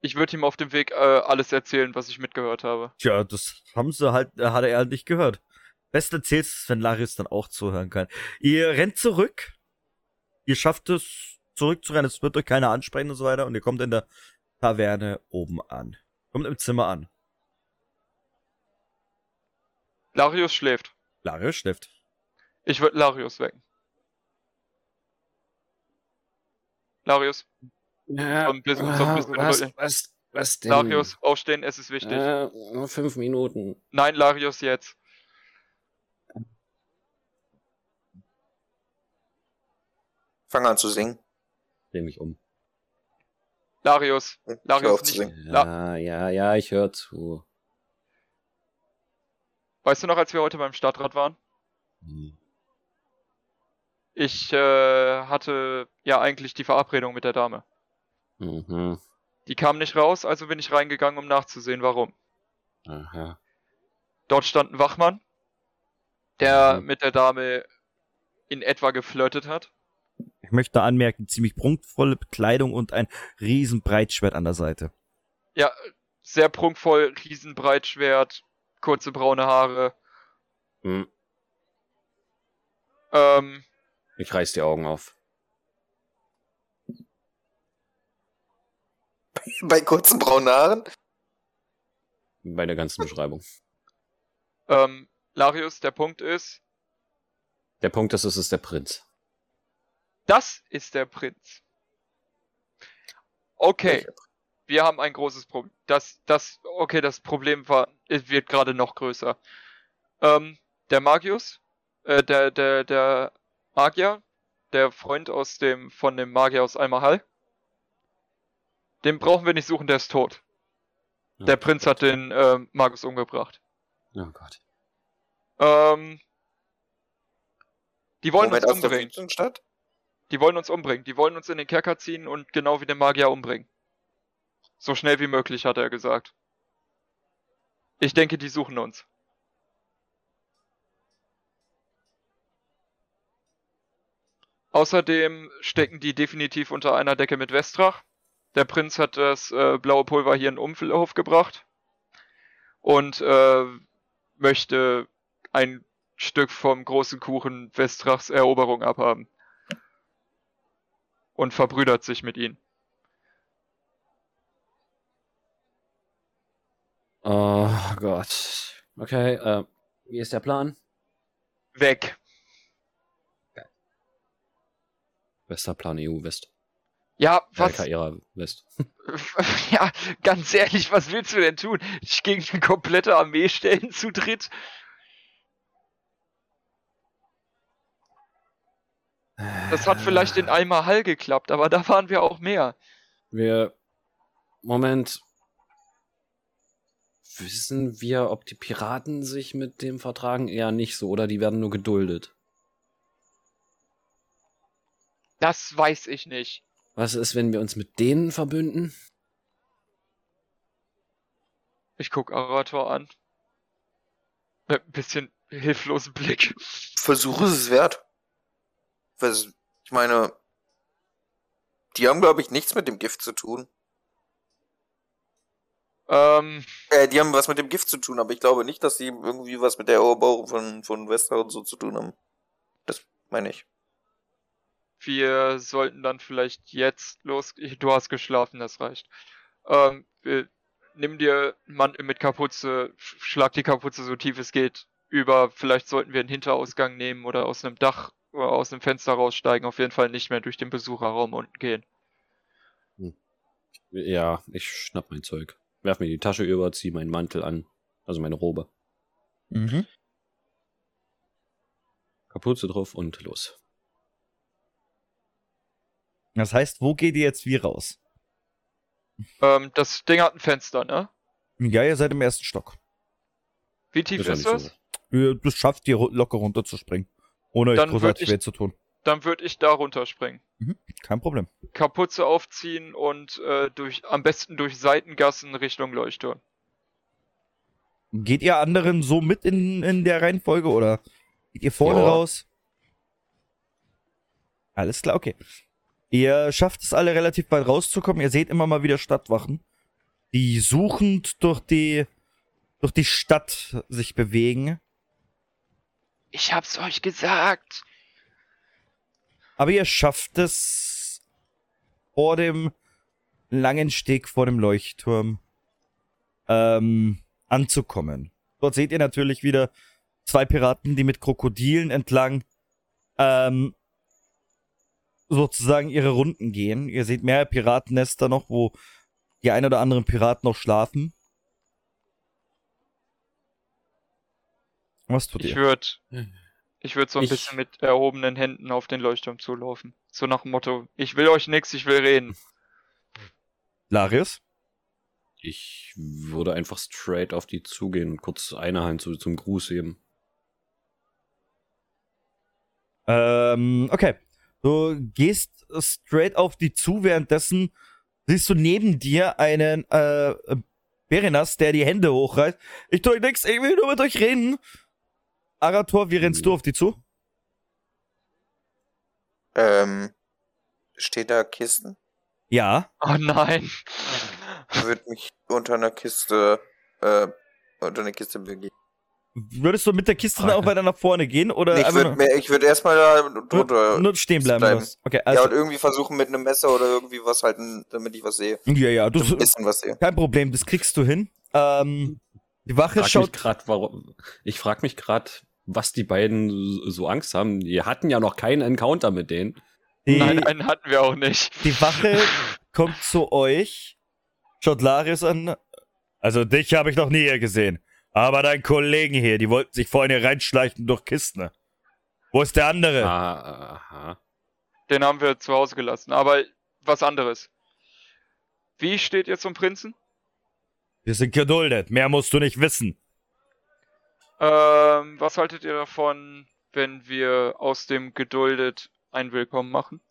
Ich würde ihm auf dem Weg äh, alles erzählen, was ich mitgehört habe. Tja, das haben sie halt, äh, hat er halt nicht gehört. Best erzählst es, wenn Larius dann auch zuhören kann. Ihr rennt zurück. Ihr schafft es, zurückzurennen. Es wird euch keiner ansprechen und so weiter. Und ihr kommt in der Taverne oben an. Kommt im Zimmer an. Larius schläft. Larius schläft. Ich würde Larius wecken. Larius, Ja, So ein bisschen- so ein bisschen was, was, was denn? Larius, aufstehen, es ist wichtig. Äh, nur fünf Minuten. Nein, Larius jetzt. Fang an zu singen. Dreh mich um. Larius, Larius nicht. singen. Ja, ja, ja, ich höre zu. Weißt du noch, als wir heute beim Stadtrat waren? Hm. Ich äh, hatte ja eigentlich die Verabredung mit der Dame. Mhm. Die kam nicht raus, also bin ich reingegangen, um nachzusehen, warum. Aha. Dort stand ein Wachmann, der Mhm. mit der Dame in etwa geflirtet hat. Ich möchte anmerken, ziemlich prunkvolle Bekleidung und ein riesen Breitschwert an der Seite. Ja, sehr prunkvoll, Riesenbreitschwert, kurze braune Haare. Hm. Ähm, Ich reiß die Augen auf. *laughs* Bei kurzen braunen Haaren? Bei der ganzen Beschreibung. *laughs* ähm, Larius, der Punkt ist, Der Punkt ist, es ist der Prinz. das ist der Prinz. Okay, wir haben ein großes Problem. Das, das, okay, das Problem war, es wird gerade noch größer. Ähm, der Magius, äh, der, der, der Magier, der Freund aus dem, von dem Magier aus Almahal, den brauchen wir nicht suchen, der ist tot. Ja. Der Prinz hat den äh, Magus umgebracht. Oh Gott. Ähm, die wollen Moment, uns umbringen. Die wollen uns umbringen. Die wollen uns in den Kerker ziehen und genau wie den Magier umbringen. So schnell wie möglich, hat er gesagt. Ich denke, die suchen uns. Außerdem stecken die definitiv unter einer Decke mit Westrach. Der Prinz hat das äh, blaue Pulver hier in Umlauf gebracht und äh, möchte ein Stück vom großen Kuchen Westrachs Eroberung abhaben. Und verbrüdert sich mit ihnen. Oh Gott. Okay, äh, wie ist der Plan? Weg. Westerplan EU West. Ja, was? LKR West. *laughs* ja, ganz ehrlich, was willst du denn tun? Ich gegen eine komplette Armee stellen zu dritt? Das hat vielleicht in Alma Hall geklappt, aber da waren wir auch mehr. Wir. Moment. Wissen wir, ob die Piraten sich mit dem vertragen? Eher nicht so, oder die werden nur geduldet. Das weiß ich nicht. Was ist, wenn wir uns mit denen verbünden? Ich guck Arator an. Mit ein bisschen hilflosen Blick. Versuch ist es wert. Was- Ich meine, die haben, glaube ich, nichts mit dem Gift zu tun. Ähm, Äh, die haben was mit dem Gift zu tun, aber ich glaube nicht, dass sie irgendwie was mit der Eroberung von, von Wester und so zu tun haben. Das meine ich. Wir sollten dann vielleicht jetzt los. Du hast geschlafen, das reicht. Ähm, wir, nimm dir einen Mantel mit Kapuze, sch- schlag die Kapuze so tief es geht über. Vielleicht sollten wir einen Hinterausgang nehmen oder aus einem Dach oder aus einem Fenster raussteigen. Auf jeden Fall nicht mehr durch den Besucherraum unten gehen. Ja, ich schnapp mein Zeug. Werf mir die Tasche über, zieh meinen Mantel an. Also meine Robe. Mhm. Kapuze drauf und los. Das heißt, wo geht ihr jetzt wie raus? Ähm, das Ding hat ein Fenster, ne? Ja, ihr seid im ersten Stock. Wie tief Ist ja ist das? so. Ihr, das schafft ihr locker runterzuspringen. Ohne euch Dann würd großartig ich- weh zu tun. Dann würde ich da runterspringen. Kein Problem. Kapuze aufziehen und äh, durch am besten durch Seitengassen Richtung Leuchtturm. Geht ihr anderen so mit in, in der Reihenfolge oder geht ihr vorne Ja. raus? Alles klar, okay. Ihr schafft es alle relativ bald rauszukommen. Ihr seht immer mal wieder Stadtwachen, die suchend durch die, durch die Stadt sich bewegen. Ich hab's euch gesagt. Aber ihr schafft es vor dem langen Steg vor dem Leuchtturm ähm, anzukommen. Dort seht ihr natürlich wieder zwei Piraten, die mit Krokodilen entlang ähm, sozusagen ihre Runden gehen. Ihr seht mehr Piratennester noch, wo die ein oder anderen Piraten noch schlafen. Was tut Ich ihr? würde ich würd so ein Ich- bisschen mit erhobenen Händen auf den Leuchtturm zulaufen. So nach dem Motto, ich will euch nix, ich will reden. Larius? Ich würde einfach straight auf die zugehen und kurz eine Hand zu, zum Gruß heben. Ähm, okay. Du gehst straight auf die zu, währenddessen siehst du neben dir einen äh, Berenas, der die Hände hochreißt. Ich tu euch nix, ich will nur mit euch reden. Arator, wie rennst du auf die zu? Ähm, steht da Kisten? Ja. Oh nein. Ich würde mich unter einer Kiste, äh, unter eine Kiste begeben. Würdest du mit der Kiste dann auch weiter nach vorne gehen oder ich würde mir, ich würde erstmal da drunter. nur, nur stehen bleiben? bleiben. Okay, ja, also, und irgendwie versuchen mit einem Messer oder irgendwie was halten, damit ich was sehe. ja, ja, du, Ein bisschen was sehe. kein Problem, das kriegst du hin. Ähm, die Wache Frag mich schaut, grad, warum, ich frage mich gerade, was die beiden so- Angst haben. Die hatten ja noch keinen Encounter mit denen. die, Nein, einen hatten wir auch nicht. die Wache kommt zu euch, schaut Larius an. Also dich habe ich noch nie gesehen. Aber dein Kollegen hier, die wollten sich vorhin hier reinschleichen durch Kisten. Wo ist der andere? Ah, aha. Den haben wir zu Hause gelassen. Aber was anderes. Wie steht ihr zum Prinzen? Wir sind geduldet. Mehr musst du nicht wissen. Ähm, was haltet ihr davon, wenn wir aus dem geduldet ein Willkommen machen?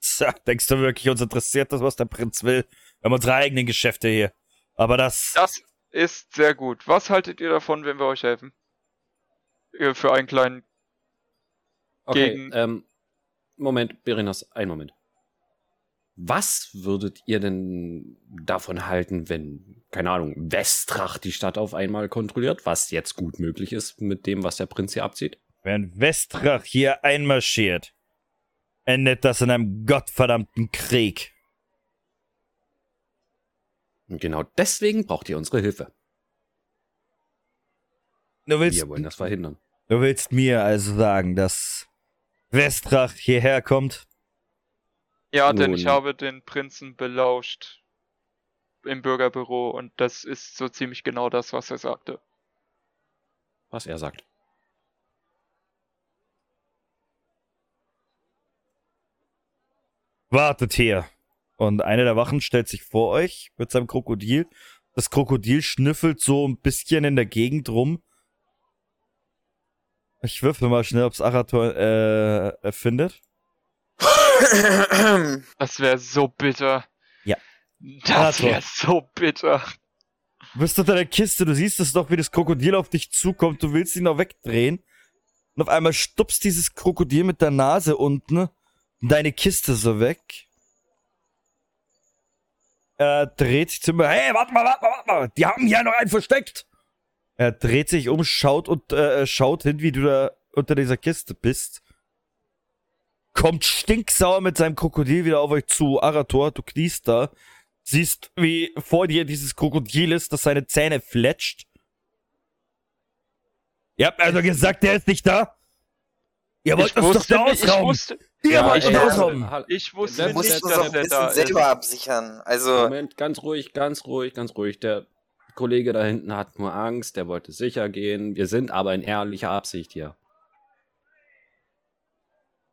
Tja, denkst du wirklich, uns interessiert das, was der Prinz will? Wir haben unsere eigenen Geschäfte hier. Aber das. Das ist sehr gut. Was haltet ihr davon, wenn wir euch helfen? Ihr Für einen kleinen. Okay, Gegen- ähm, Moment, Berenas, einen Moment. Was würdet ihr denn davon halten, wenn, keine Ahnung, Westrach die Stadt auf einmal kontrolliert, was jetzt gut möglich ist mit dem, was der Prinz hier abzieht? Wenn Westrach hier einmarschiert, endet das in einem gottverdammten Krieg. Und genau deswegen braucht ihr unsere Hilfe. Du willst, Wir wollen das verhindern. du willst mir also sagen, dass Westrach hierher kommt? Ja, denn Nun. ich habe den Prinzen belauscht im Bürgerbüro und das ist so ziemlich genau das, was er sagte. Was er sagt. Wartet hier. Und einer der Wachen stellt sich vor euch mit seinem Krokodil. Das Krokodil schnüffelt so ein bisschen in der Gegend rum. Ich würfel mal schnell, ob's Arator äh, findet. *coughs* Das wäre so bitter. Ja. Das wäre so bitter. Du bist unter der Kiste, du siehst es doch, wie das Krokodil auf dich zukommt, du willst ihn noch wegdrehen. Und auf einmal stupst dieses Krokodil mit der Nase unten deine Kiste so weg. Er dreht sich zu mir, hey, warte mal, warte mal, warte mal, die haben hier noch einen versteckt. Er dreht sich um, schaut und äh, schaut hin, wie du da unter dieser Kiste bist. Kommt stinksauer mit seinem Krokodil wieder auf euch zu. Arator, du kniest da. Siehst, wie vor dir dieses Krokodil ist, das seine Zähne fletscht. Ihr habt also gesagt, der ist nicht da? Ihr wollt Ich uns doch da nicht, ich ausrauben. wusste, Ihr Ja, wollt ich uns ausrauben. Ich wusste nicht, dass er ein da ist. selber absichern. Also, Moment, ganz ruhig, ganz ruhig, ganz ruhig. Der Kollege da hinten hat nur Angst, der wollte sicher gehen. Wir sind aber in ehrlicher Absicht hier.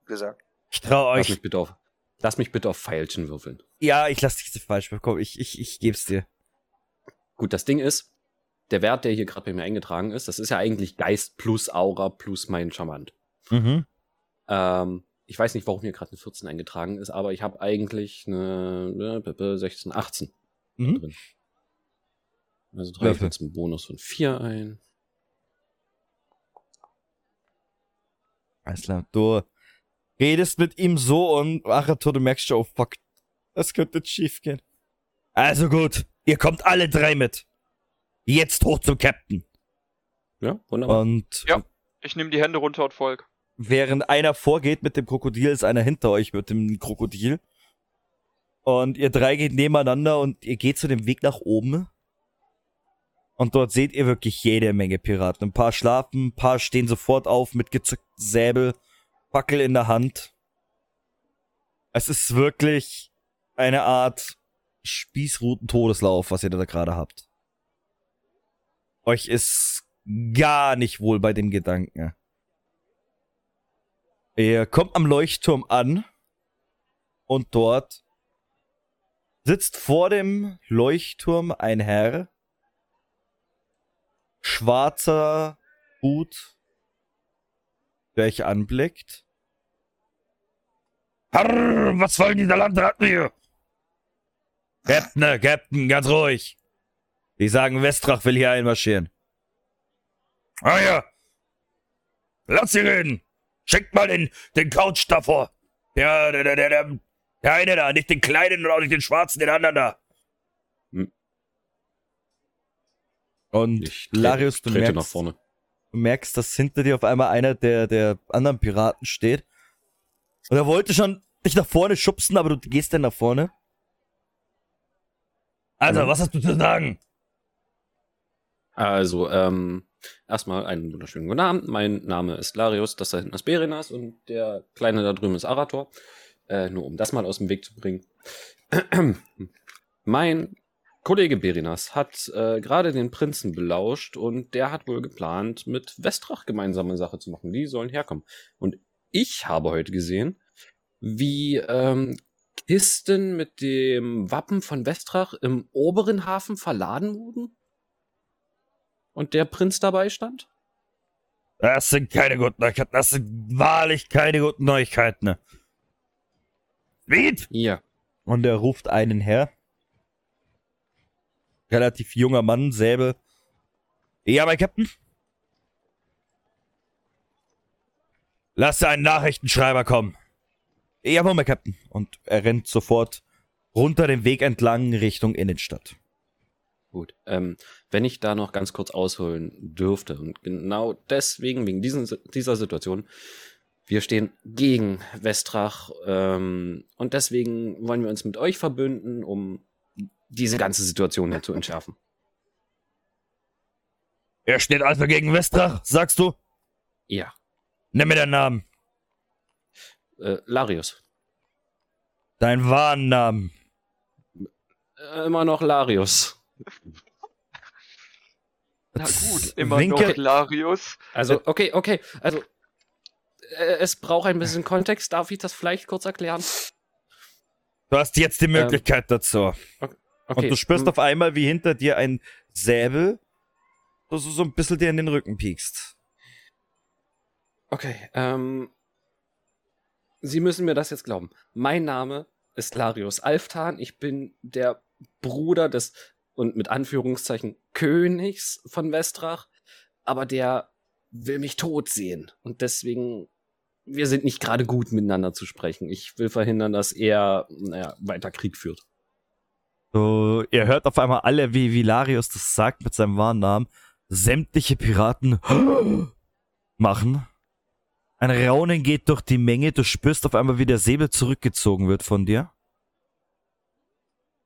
gesagt. Ich trau Lass euch. mich bitte auf, lass mich bitte auf Feilchen würfeln. Ja, ich lass dich falsch bekommen. Ich, ich, ich geb's dir. Gut, das Ding ist, der Wert, der hier gerade bei mir eingetragen ist, das ist ja eigentlich Geist plus Aura plus mein Charmant. Mhm. Ähm, ich weiß nicht, warum hier gerade eine 14 eingetragen ist, aber ich habe eigentlich eine äh, 16, 18 Mhm. drin. Also trage ich jetzt einen Bonus von 4 ein. Alles klar. Du redest mit ihm so und Arator, du merkst schon, oh fuck, das könnte schief gehen. Also gut, ihr kommt alle drei mit. Jetzt hoch zum Captain. Ja, wunderbar. Und Ja. Ich nehme die Hände runter und folg. Während einer vorgeht mit dem Krokodil, ist einer hinter euch mit dem Krokodil. Und ihr drei geht nebeneinander und ihr geht zu dem Weg nach oben. Und dort seht ihr wirklich jede Menge Piraten. Ein paar schlafen, ein paar stehen sofort auf mit gezückten Säbel, Fackel in der Hand. Es ist wirklich eine Art Spießruten-Todeslauf, was ihr da gerade habt. Euch ist gar nicht wohl bei dem Gedanken. Ihr kommt am Leuchtturm an und dort sitzt vor dem Leuchtturm ein Herr, schwarzer Hut, der euch anblickt. Harr, was wollen diese Landratten hier? Captain, Captain, ganz ruhig. Die sagen, Westrach will hier einmarschieren. Ah ja. Lass sie reden. Schickt mal den, den Couch davor. Der, der, der, der, der, der eine da, nicht den kleinen und auch nicht den schwarzen, den anderen da. Hm. Und Ich trete, Larius, du merkst, nach vorne. du merkst, dass hinter dir auf einmal einer der, der anderen Piraten steht. Und er wollte schon dich nach vorne schubsen, aber du gehst dann nach vorne. Also, Mhm. was hast du zu sagen? Also, ähm, erstmal einen wunderschönen guten Abend. Mein Name ist Larius, das da hinten ist Berenas und der Kleine da drüben ist Arator. Äh, nur um das mal aus dem Weg zu bringen. *clears throat* Mein Kollege Berinas hat äh, gerade den Prinzen belauscht und der hat wohl geplant, mit Westrach gemeinsame Sache zu machen. Die sollen herkommen. Und ich habe heute gesehen, wie ähm, Kisten mit dem Wappen von Westrach im oberen Hafen verladen wurden. Und der Prinz dabei stand? Das sind keine guten Neuigkeiten. Das sind wahrlich keine guten Neuigkeiten. Speed! Ja. Und er ruft einen her. Relativ junger Mann, Säbel. Ja, mein Captain. Lass einen Nachrichtenschreiber kommen. Jawohl, mein Captain. Und er rennt sofort runter den Weg entlang Richtung Innenstadt. Gut. Ähm, wenn ich da noch ganz kurz ausholen dürfte und genau deswegen, wegen diesen, dieser Situation, wir stehen gegen Westrach ähm, und deswegen wollen wir uns mit euch verbünden, um diese ganze Situation hier zu entschärfen. Er steht also gegen Westrach, sagst du? Ja. Nimm mir deinen Namen. Äh, Larius. Deinen wahren Namen. Äh, immer noch Larius. Na gut, immer Winke- noch Larius. Also, okay, okay. Also, äh, es braucht ein bisschen Kontext. Darf ich das vielleicht kurz erklären? Du hast jetzt die Möglichkeit dazu. Okay. Und du spürst hm, auf einmal, wie hinter dir ein Säbel so, so, so ein bisschen dir in den Rücken piekst. Okay, ähm. Sie müssen mir das jetzt glauben. Mein Name ist Larius Alftan. Ich bin der Bruder des und mit Anführungszeichen Königs von Westrach. Aber der will mich tot sehen. Und deswegen, wir sind nicht gerade gut miteinander zu sprechen. Ich will verhindern, dass er, naja, weiter Krieg führt. So, ihr hört auf einmal alle, wie Vilarius das sagt mit seinem wahren Namen. Sämtliche Piraten *gasps* machen. Ein Raunen geht durch die Menge. Du spürst auf einmal, wie der Säbel zurückgezogen wird von dir.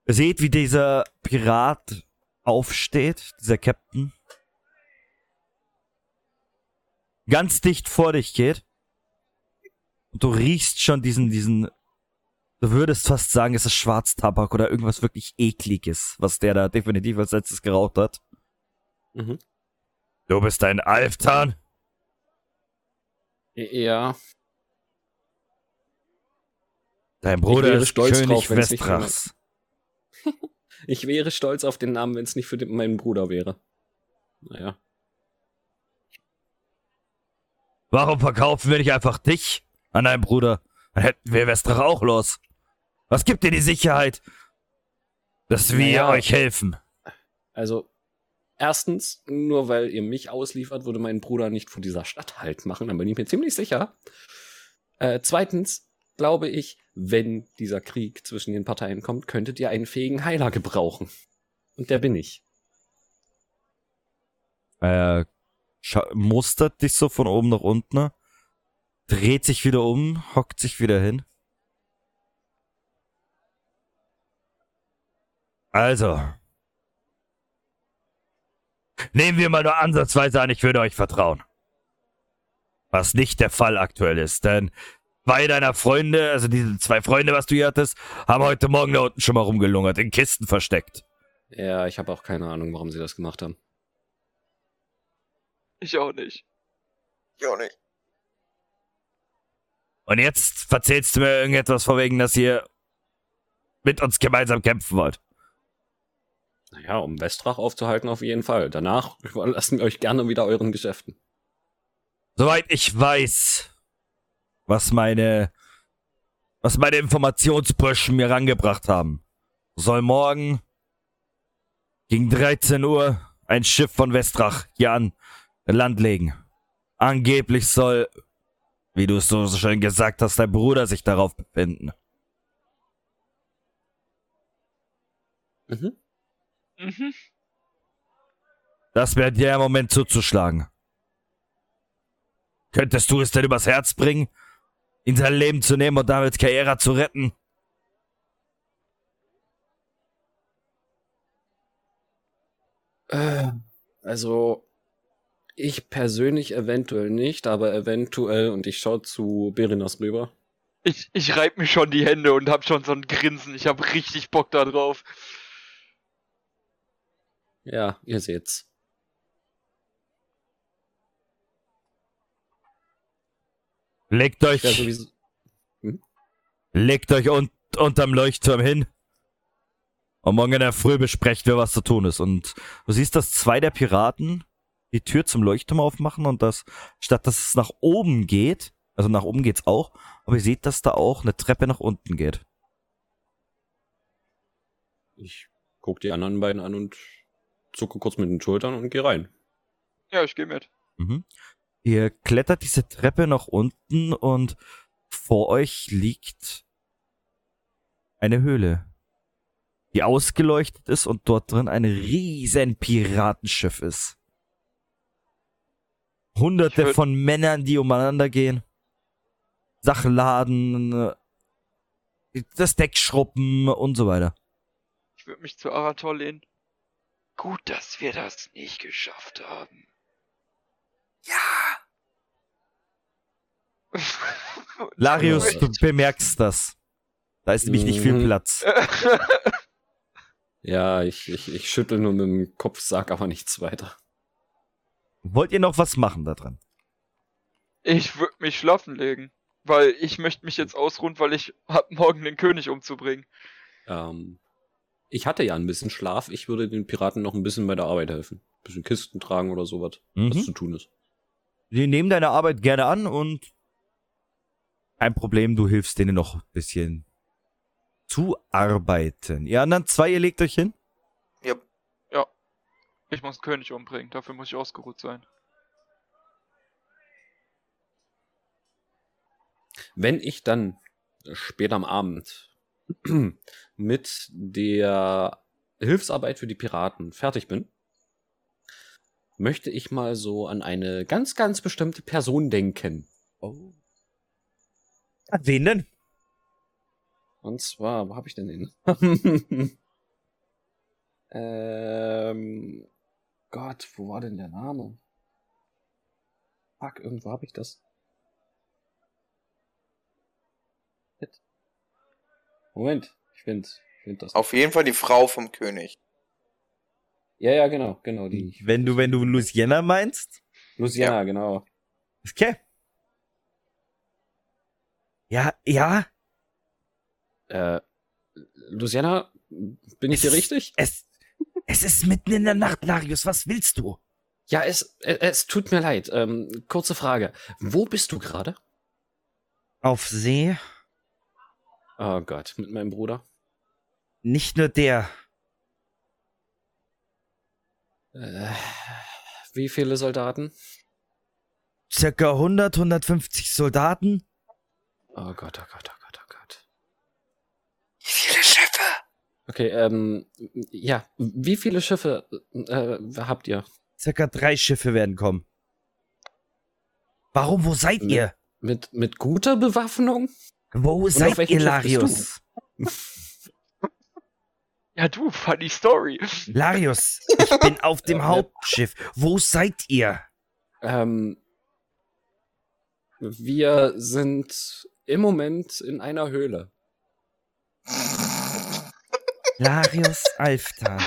Ihr seht, wie dieser Pirat aufsteht, dieser Captain. Ganz dicht vor dich geht. Und du riechst schon diesen, diesen Du würdest fast sagen, es ist Schwarztabak oder irgendwas wirklich ekliges, was der da definitiv als letztes geraucht hat. Mhm. Du bist ein Alftan? Ja, Dein Bruder ist stolz König drauf, Westrachs. Ich wäre stolz auf den Namen, wenn es nicht für den, meinen Bruder wäre. Naja. Warum verkaufen wir nicht einfach dich an deinen Bruder? Dann hätten wir Westrach auch los. Was gibt dir die Sicherheit, dass wir Naja. euch helfen? Also, erstens, nur weil ihr mich ausliefert, würde mein Bruder nicht vor dieser Stadt Halt machen, dann bin ich mir ziemlich sicher. Äh, zweitens, glaube ich, wenn dieser Krieg zwischen den Parteien kommt, könntet ihr einen fähigen Heiler gebrauchen. Und der bin ich. Er scha- mustert dich so von oben nach unten, dreht sich wieder um, hockt sich wieder hin. Also. Nehmen wir mal nur ansatzweise an, ich würde euch vertrauen. Was nicht der Fall aktuell ist, denn zwei deiner Freunde, also diese zwei Freunde, was du hier hattest, haben heute Morgen da unten schon mal rumgelungert, in Kisten versteckt. Ja, ich habe auch keine Ahnung, warum sie das gemacht haben. Ich auch nicht. Ich auch nicht. Und jetzt erzählst du mir irgendetwas von wegen, dass ihr mit uns gemeinsam kämpfen wollt. Naja, um Westrach aufzuhalten auf jeden Fall. Danach *laughs* überlassen wir euch gerne wieder euren Geschäften. Soweit ich weiß, was meine, was meine Informationsburschen mir rangebracht haben, soll morgen gegen 13 Uhr ein Schiff von Westrach hier an Land legen. Angeblich soll, wie du es so schön gesagt hast, dein Bruder sich darauf befinden. Mhm. Mhm. Das wäre der Moment zuzuschlagen. Könntest du es denn übers Herz bringen, ihn sein Leben zu nehmen und damit Karriere zu retten? Äh, also, ich persönlich eventuell nicht, aber eventuell, und ich schaue zu Berinas rüber, Ich, ich reib mir schon die Hände und hab schon so ein Grinsen. Ich hab richtig Bock da drauf. Ja, ihr seht's. Legt euch, sowieso. legt euch un unterm Leuchtturm hin. Und morgen in der Früh besprechen wir, was zu tun ist. Und du siehst, dass zwei der Piraten die Tür zum Leuchtturm aufmachen und das, statt dass es nach oben geht, also nach oben geht's auch, aber ihr seht, dass da auch eine Treppe nach unten geht. Ich guck die anderen beiden an und zucke kurz mit den Schultern und geh rein. Ja, ich geh mit. Mhm. Ihr klettert diese Treppe nach unten und vor euch liegt eine Höhle, die ausgeleuchtet ist und dort drin ein riesen Piratenschiff ist. Hunderte von Männern, die umeinander gehen, Sachen laden, äh, das Deck schruppen und so weiter. Ich würde mich zu Arator lehnen. Gut, dass wir das nicht geschafft haben. Ja. Larius, du bemerkst das. Da ist nämlich nicht viel Mhm. Platz. *laughs* Ja, ich, ich, ich schüttel nur mit dem Kopf, sag aber nichts weiter. Wollt ihr noch was machen da dran? Ich würde mich schlafen legen. Weil ich möchte mich jetzt ausruhen, weil ich hab morgen den König umzubringen. Ähm, ich hatte ja ein bisschen Schlaf. Ich würde den Piraten noch ein bisschen bei der Arbeit helfen. Ein bisschen Kisten tragen oder sowas, was Mhm. zu tun ist. Die nehmen deine Arbeit gerne an und kein Problem, du hilfst denen noch ein bisschen zu arbeiten. Ihr anderen zwei, ihr legt euch hin? Ja, Ich muss den König umbringen, dafür muss ich ausgeruht sein. Wenn ich dann später am Abend *clears throat* mit der Hilfsarbeit für die Piraten fertig bin, möchte ich mal so an eine ganz, ganz bestimmte Person denken. Oh. Wen denn? Und zwar, wo habe ich denn den? *laughs* ähm, Gott, wo war denn der Name? Fuck, irgendwo habe ich das. Moment, ich finde ich find das. auf jeden Fall die Frau vom König. Ja, ja, genau, genau, die. Wenn du, wenn du Luciana meinst? Luciana, genau. Okay. Ja, ja, Äh, Luciana, bin ich hier Es- richtig? es, es ist mitten in der Nacht, Larius, was willst du? Ja, es, es, es tut mir leid. Ähm, kurze Frage. Wo bist du gerade? Auf See? Oh Gott, mit meinem Bruder. Nicht nur der. Äh, wie viele Soldaten? Circa 100, 150 Soldaten. Oh Gott, oh Gott, oh Gott, oh Gott. Wie viele Schiffe? Okay, ähm, ja, wie viele Schiffe äh, habt ihr? Circa drei Schiffe werden kommen. Warum, wo seid ihr? Mit, mit guter Bewaffnung? Wo auf seid ihr, Larius? *laughs* Ja, du, funny story. Larius, ich *laughs* bin auf dem Hauptschiff. Wo seid ihr? Ähm, wir sind im Moment in einer Höhle. Larius Alftan.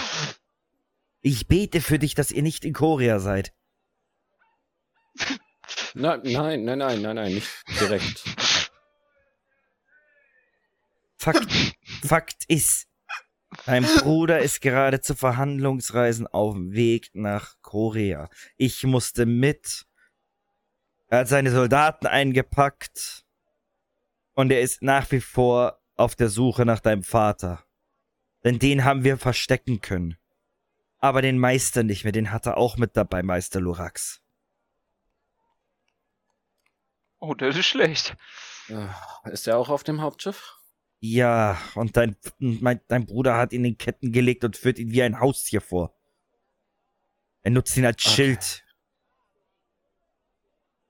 Ich bete für dich, dass ihr nicht in Korea seid. Na, nein, nein, nein, nein, nein, nicht direkt. Fakt, Fakt ist, dein Bruder ist gerade zu Verhandlungsreisen auf dem Weg nach Korea. Ich musste mit. Er hat seine Soldaten eingepackt. Und er ist nach wie vor auf der Suche nach deinem Vater. Denn den haben wir verstecken können. Aber den Meister nicht mehr, den hat er auch mit dabei, Meister Lurax. Oh, das ist schlecht. Ist er auch auf dem Hauptschiff? Ja, und dein, mein, dein Bruder hat ihn in Ketten gelegt und führt ihn wie ein Haustier vor. Er nutzt ihn als Okay. Schild.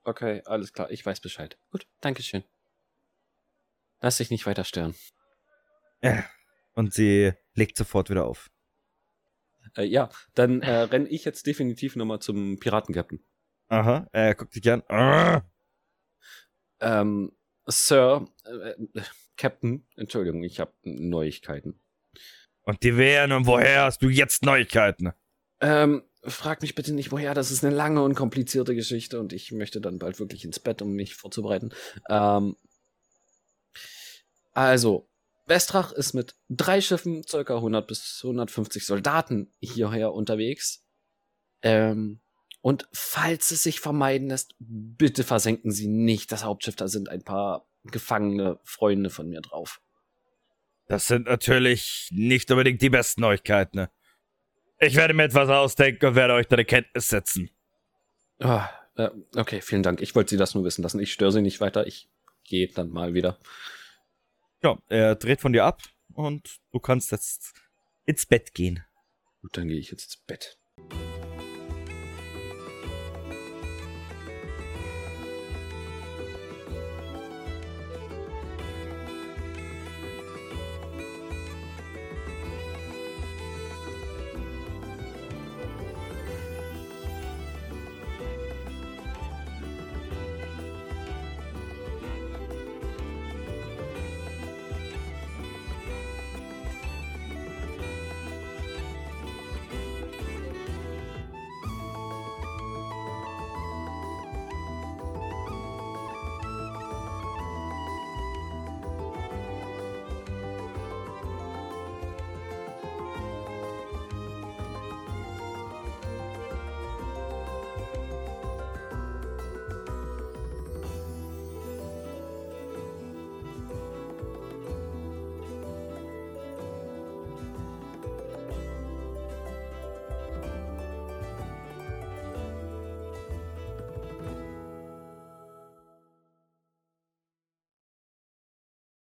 Okay, alles klar, ich weiß Bescheid. Gut, Dankeschön. Lass dich nicht weiter stören. Ja. Und sie legt sofort wieder auf. Äh, ja, dann äh, renn ich jetzt definitiv nochmal zum Piratenkapitän. Aha, er guckt dich an. Ah, Ähm, Sir, äh, äh, Captain, Entschuldigung, ich habe Neuigkeiten. Und die wären und woher hast du jetzt Neuigkeiten? Ähm, frag mich bitte nicht woher, das ist eine lange und komplizierte Geschichte und ich möchte dann bald wirklich ins Bett, um mich vorzubereiten. Ähm, also, Westrach ist mit drei Schiffen, circa 100 bis 150 Soldaten hierher unterwegs. Ähm, und falls es sich vermeiden lässt, bitte versenken Sie nicht das Hauptschiff, da sind ein paar gefangene Freunde von mir drauf. Das sind natürlich nicht unbedingt die besten Neuigkeiten. Ne? Ich werde mir etwas ausdenken und werde euch da eine Kenntnis setzen. Oh, äh, okay, vielen Dank. Ich wollte Sie das nur wissen lassen. Ich störe Sie nicht weiter. Ich gehe dann mal wieder. Ja, er dreht von dir ab und du kannst jetzt ins Bett gehen. Gut, dann gehe ich jetzt ins Bett.